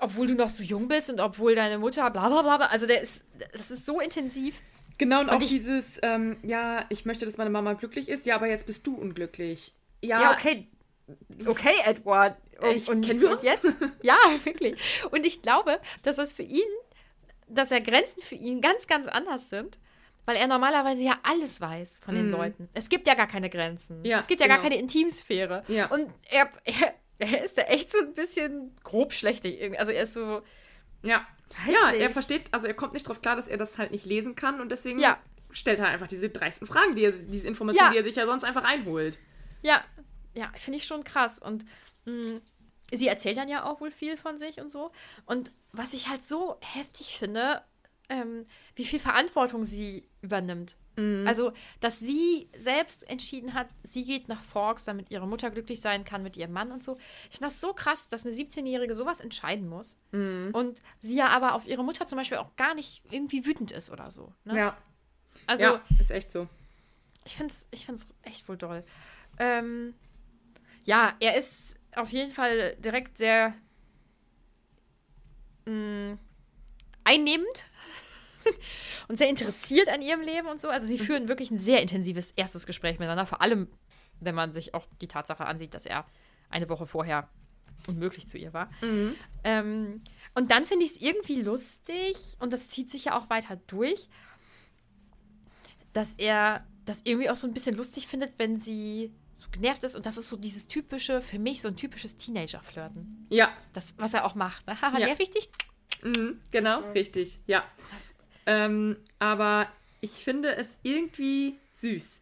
obwohl du noch so jung bist und obwohl deine Mutter bla bla bla. bla. Also der ist, das ist so intensiv. Genau, und, auch ich- dieses, ähm, ja, ich möchte, dass meine Mama glücklich ist, ja, aber jetzt bist du unglücklich. Ja, Ja, okay. Okay, Edward. Und, Ich- kennen wir und uns? jetzt? Ja, wirklich. Und ich glaube, dass das für ihn, dass er Grenzen für ihn ganz, ganz anders sind, weil er normalerweise ja alles weiß von den Leuten. Es gibt ja gar keine Grenzen. Ja, es gibt ja gar genau. keine Intimsphäre. Ja. Und er, er, er ist da echt so ein bisschen grob schlechtig. Also er ist so, Ja. Ja, er nicht. versteht, also er kommt nicht drauf klar, dass er das halt nicht lesen kann und deswegen Ja. stellt er einfach diese dreisten Fragen, die er, diese Informationen, Ja. die er sich ja sonst einfach einholt. Ja, ja, finde ich schon krass. Und mh, sie erzählt dann ja auch wohl viel von sich und so. Und was ich halt so heftig finde, ähm, wie viel Verantwortung sie übernimmt. Also, dass sie selbst entschieden hat, sie geht nach Forks, damit ihre Mutter glücklich sein kann mit ihrem Mann und so. Ich finde das so krass, dass eine 17-Jährige sowas entscheiden muss. Und sie ja aber auf ihre Mutter zum Beispiel auch gar nicht irgendwie wütend ist oder so. Ne? Ja. Also, ja, ist echt so. ich finde es ich find's echt wohl doll. Ähm, ja, er ist auf jeden Fall direkt sehr mh, einnehmend und sehr interessiert an ihrem Leben und so. Also sie führen wirklich ein sehr intensives erstes Gespräch miteinander, vor allem wenn man sich auch die Tatsache ansieht, dass er eine Woche vorher unmöglich zu ihr war. Ähm, und dann finde ich es irgendwie lustig und das zieht sich ja auch weiter durch, dass er das irgendwie auch so ein bisschen lustig findet, wenn sie so genervt ist und das ist so dieses typische, für mich so ein typisches Teenager-Flirten. Ja, Das, was er auch macht. Ne? Haha, Ja. nerv ich dich? mhm, genau, richtig. Ja. Ähm, aber ich finde es irgendwie süß.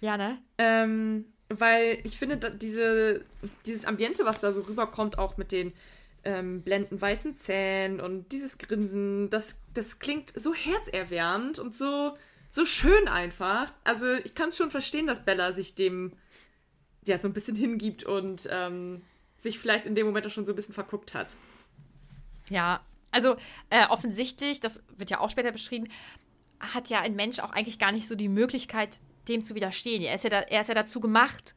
Ja, ne? Ähm, weil ich finde, diese, dieses Ambiente, was da so rüberkommt, auch mit den ähm, blenden weißen Zähnen und dieses Grinsen, das, das klingt so herzerwärmend und so, so schön einfach. Also ich kann es schon verstehen, dass Bella sich dem ja so ein bisschen hingibt und ähm, sich vielleicht in dem Moment auch schon so ein bisschen verguckt hat. Ja, also äh, offensichtlich, das wird ja auch später beschrieben, hat ja ein Mensch auch eigentlich gar nicht so die Möglichkeit, dem zu widerstehen. Er ist ja, da, er ist ja dazu gemacht,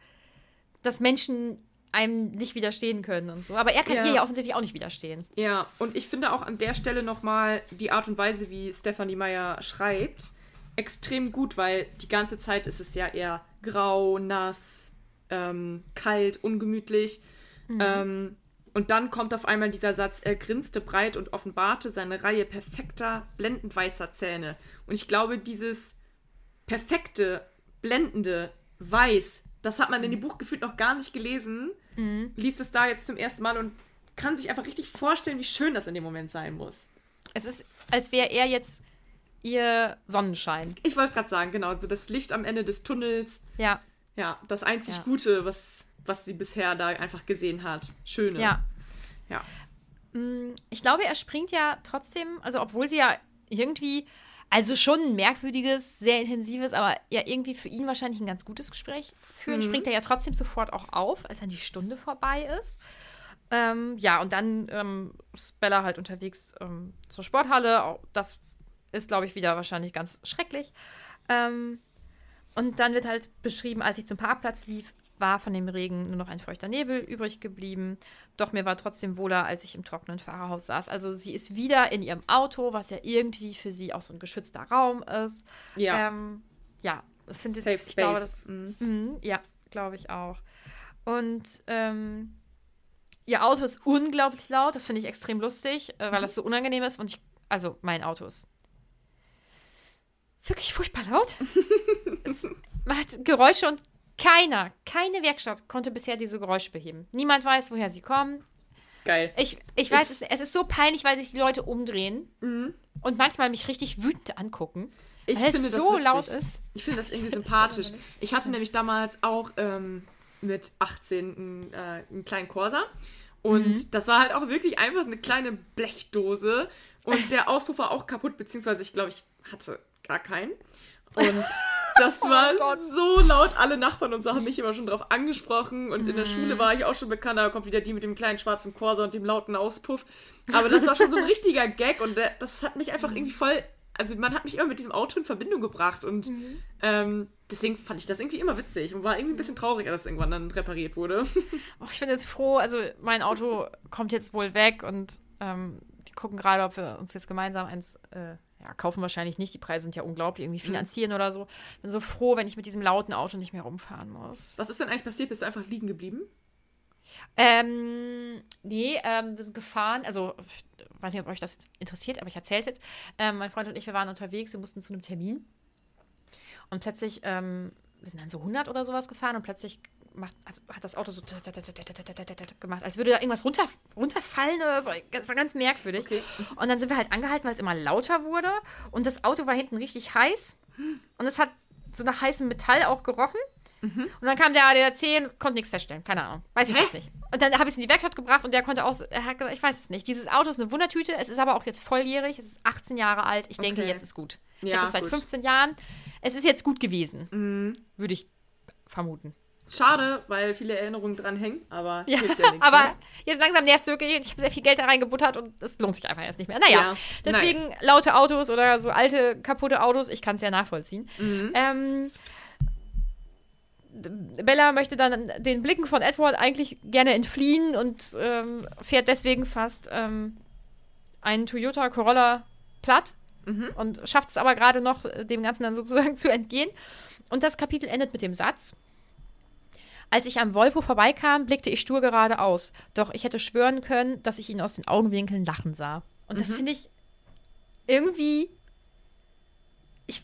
dass Menschen einem nicht widerstehen können und so. Aber er kann Ja. ihr ja offensichtlich auch nicht widerstehen. Ja, und ich finde auch an der Stelle nochmal die Art und Weise, wie Stephanie Meyer schreibt, extrem gut, weil die ganze Zeit ist es ja eher grau, nass, ähm, kalt, ungemütlich. Ähm, und dann kommt auf einmal dieser Satz, er grinste breit und offenbarte seine Reihe perfekter, blendend weißer Zähne. Und ich glaube, dieses perfekte, blendende Weiß, das hat man in dem Buch gefühlt noch gar nicht gelesen, liest es da jetzt zum ersten Mal und kann sich einfach richtig vorstellen, wie schön das in dem Moment sein muss. Es ist, als wäre er jetzt ihr Sonnenschein. Ich wollte gerade sagen, genau, so das Licht am Ende des Tunnels. Ja. Ja, das einzig Ja. Gute, was, was sie bisher da einfach gesehen hat. Schöne. Ja. Ja. Ich glaube, er springt ja trotzdem, also obwohl sie ja irgendwie, also schon ein merkwürdiges, sehr intensives, aber ja irgendwie für ihn wahrscheinlich ein ganz gutes Gespräch führen, springt er ja trotzdem sofort auch auf, als dann die Stunde vorbei ist. Ähm, ja, und dann ähm, ist Bella halt unterwegs ähm, zur Sporthalle. Auch Das ist, glaube ich, wieder wahrscheinlich ganz schrecklich. Ähm, und dann wird halt beschrieben, als ich zum Parkplatz lief, war von dem Regen nur noch ein feuchter Nebel übrig geblieben. Doch mir war trotzdem wohler, als ich im trockenen Fahrerhaus saß. Also sie ist wieder in ihrem Auto, was ja irgendwie für sie auch so ein geschützter Raum ist. Ja. Ähm, ja, das finde ich, Safe ich glaube, Space. das, Mhm. Mhm, ja, glaube ich auch. Und ähm, ihr Auto ist unglaublich laut. Das finde ich extrem lustig, äh, weil das so unangenehm ist. Und ich, also mein Auto ist wirklich furchtbar laut. es macht Geräusche und keiner, keine Werkstatt konnte bisher diese Geräusche beheben. Niemand weiß, woher sie kommen. Geil. Ich, ich weiß, es, es ist so peinlich, weil sich die Leute umdrehen und manchmal mich richtig wütend angucken. Ich weil es finde das so witzig. laut ist. Ich finde das irgendwie sympathisch. Ich hatte nämlich damals auch ähm, mit 18 einen, äh, einen kleinen Corsa. Und Mhm. das war halt auch wirklich einfach eine kleine Blechdose. Und der Auspuff war auch kaputt, beziehungsweise ich glaube, ich hatte gar keinen. Und das Oh war so laut. Alle Nachbarn und so haben mich immer schon drauf angesprochen. Und Mhm. in der Schule war ich auch schon bekannt. Da kommt wieder die mit dem kleinen schwarzen Corsa und dem lauten Auspuff. Aber das war schon so ein richtiger Gag. Und das hat mich einfach irgendwie voll. Also, man hat mich immer mit diesem Auto in Verbindung gebracht. Und ähm, deswegen fand ich das irgendwie immer witzig. Und war irgendwie ein bisschen traurig, als es irgendwann dann repariert wurde. Oh, ich bin jetzt froh, also mein Auto kommt jetzt wohl weg und ähm, die gucken gerade, ob wir uns jetzt gemeinsam eins äh, ja, kaufen wahrscheinlich nicht. Die Preise sind ja unglaublich, irgendwie finanzieren oder so. Bin so froh, wenn ich mit diesem lauten Auto nicht mehr rumfahren muss. Was ist denn eigentlich passiert? Bist du einfach liegen geblieben? Ähm, nee, ähm, wir sind gefahren. Also, ich weiß nicht, ob euch das jetzt interessiert, aber ich erzähle es jetzt. Ähm, mein Freund und ich, wir waren unterwegs, wir mussten zu einem Termin. Und plötzlich, ähm, wir sind dann so 100 oder sowas gefahren und plötzlich macht, also hat das Auto so gemacht, als würde da irgendwas runter, runterfallen oder so. Das war ganz merkwürdig. Okay. Und dann sind wir halt angehalten, weil es immer lauter wurde. Und das Auto war hinten richtig heiß. Und es hat so nach heißem Metall auch gerochen. Und dann kam der ADAC und konnte nichts feststellen. Keine Ahnung. Weiß ich jetzt nicht. Und dann habe ich es in die Werkstatt gebracht und der konnte auch, er hat gesagt, ich weiß es nicht. Dieses Auto ist eine Wundertüte. Es ist aber auch jetzt volljährig. Es ist 18 Jahre alt. Ich denke, Okay. jetzt ist gut. Ich Ja, habe es seit gut. 15 Jahren. Es ist jetzt gut gewesen. Würde ich vermuten. Schade, weil viele Erinnerungen dran hängen, aber Ja, hilft ja nichts. aber ne? jetzt langsam nervt es wirklich. Ich habe sehr viel Geld da reingebuttert und es lohnt sich einfach jetzt nicht mehr. Naja, Ja, deswegen laute Autos oder so alte, kaputte Autos, ich kann es ja nachvollziehen. Mhm. Ähm, Bella möchte dann den Blicken von Edward eigentlich gerne entfliehen und ähm, fährt deswegen fast ähm, einen Toyota Corolla platt Mhm. und schafft es aber gerade noch, dem Ganzen dann sozusagen zu entgehen. Und das Kapitel endet mit dem Satz. Als ich am Volvo vorbeikam, blickte ich stur geradeaus. Doch ich hätte schwören können, dass ich ihn aus den Augenwinkeln lachen sah. Und das finde ich irgendwie. Ich,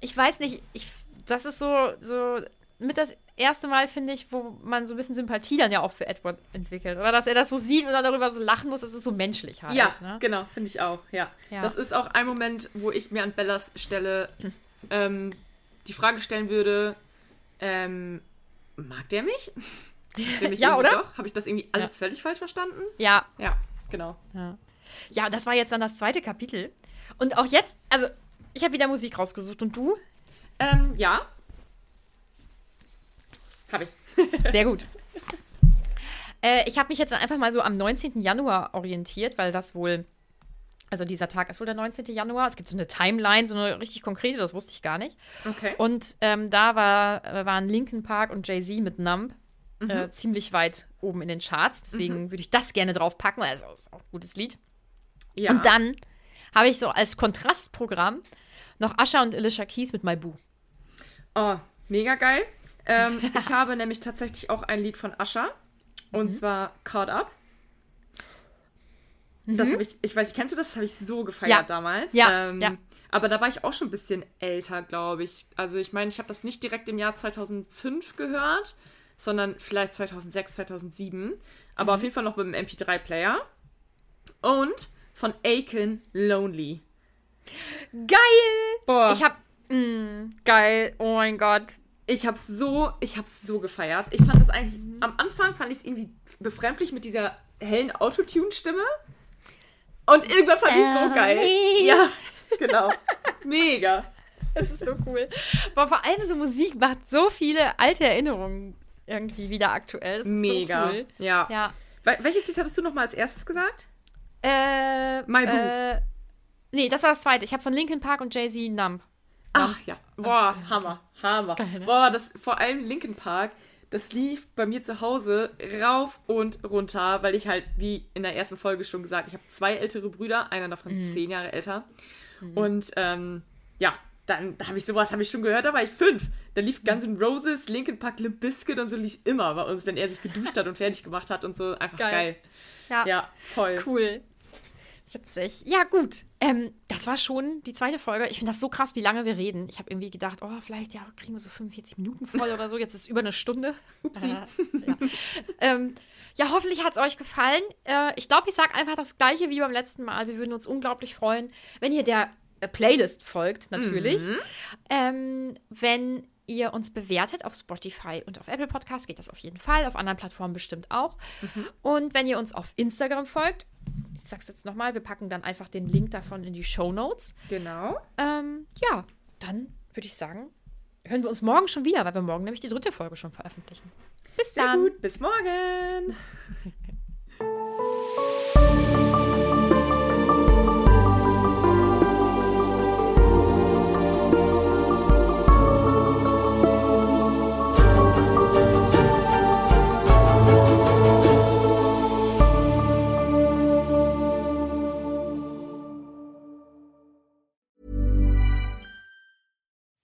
ich weiß nicht, ich, das ist so, so mit das erste Mal, finde ich, wo man so ein bisschen Sympathie dann ja auch für Edward entwickelt. Oder dass er das so sieht und dann darüber so lachen muss, das ist so menschlich halt. Ja, ne? genau, finde ich auch, ja. Ja. Das ist auch ein Moment, wo ich mir an Bellas Stelle ähm, die Frage stellen würde, ähm, mag der mich? Der mich Ja, oder? Doch? Habe ich das irgendwie alles völlig falsch verstanden? Ja, Ja, genau. Ja, das war jetzt dann das zweite Kapitel. Und auch jetzt, also, ich habe wieder Musik rausgesucht und du? Ähm, ja. Habe ich. Sehr gut. äh, ich habe mich jetzt einfach mal so am 19. Januar orientiert, weil das wohl, also dieser Tag ist wohl der 19. Januar. Es gibt so eine Timeline, so eine richtig konkrete, das wusste ich gar nicht. Okay. Und ähm, da war, äh, waren Linkin Park und Jay-Z mit Numb äh, ziemlich weit oben in den Charts. Deswegen würde ich das gerne drauf packen, weil es ist auch ein gutes Lied. ja. Und dann habe ich so als Kontrastprogramm noch Asha und Alicia Keys mit My Boo. Oh, mega geil. Ähm, ich habe nämlich tatsächlich auch ein Lied von Ascha. Und Mhm. zwar Caught Up. Das habe ich, ich weiß nicht, kennst du das? Das habe ich so gefeiert Ja. damals. Ja, ähm, ja. Aber da war ich auch schon ein bisschen älter, glaube ich. Also ich meine, ich habe das nicht direkt im Jahr 2005 gehört, sondern vielleicht 2006, 2007. Aber Mhm. auf jeden Fall noch mit dem MP3-Player. Und von Aiken Lonely. Geil! Boah. Ich hab. Mh, geil, oh mein Gott. Ich hab's so, ich hab's so gefeiert. Ich fand das eigentlich, am Anfang fand ich es irgendwie befremdlich mit dieser hellen Autotune-Stimme. Und irgendwann fand ich so geil. Ellie. Ja, genau. Mega. Das ist so cool. Aber vor allem so Musik macht so viele alte Erinnerungen irgendwie wieder aktuell. Das ist Mega. So cool. Ja. Ja. Wel- Welches Lied hattest du noch mal als erstes gesagt? Äh, My Boo. Äh, nee, das war das zweite. Ich habe von Linkin Park und Jay-Z Numb. Ach ja. Boah, Hammer. Hammer. Geil, ne? Boah, das vor allem Linkin Park, das lief bei mir zu Hause rauf und runter, weil ich halt, wie in der ersten Folge schon gesagt, ich habe zwei ältere Brüder, einer davon Mhm. zehn Jahre älter. Und ähm, ja, dann habe ich sowas, habe ich schon gehört, da war ich fünf. Da lief Guns N' Roses, Linkin Park, Limp Bizkit und so lief immer bei uns, wenn er sich geduscht hat und fertig gemacht hat und so. Einfach geil. Geil. Ja, Ja, voll. cool. Witzig. Ja, gut. Ähm, das war schon die zweite Folge. Ich finde das so krass, wie lange wir reden. Ich habe irgendwie gedacht, oh, vielleicht ja, kriegen wir so 45 Minuten voll oder so. Jetzt ist es über eine Stunde. Upsi. Äh, ja. ähm, ja, hoffentlich hat es euch gefallen. Äh, ich glaube, ich sage einfach das gleiche wie beim letzten Mal. Wir würden uns unglaublich freuen, wenn ihr der äh, Playlist folgt, natürlich. Ähm, wenn ihr uns bewertet auf Spotify und auf Apple Podcasts, geht das auf jeden Fall. Auf anderen Plattformen bestimmt auch. Und wenn ihr uns auf Instagram folgt, ich sag's jetzt nochmal, wir packen dann einfach den Link davon in die Show Notes. Genau. Ähm, ja, dann würde ich sagen, hören wir uns morgen schon wieder, weil wir morgen nämlich die dritte Folge schon veröffentlichen. Bis Sehr dann. gut. Bis morgen.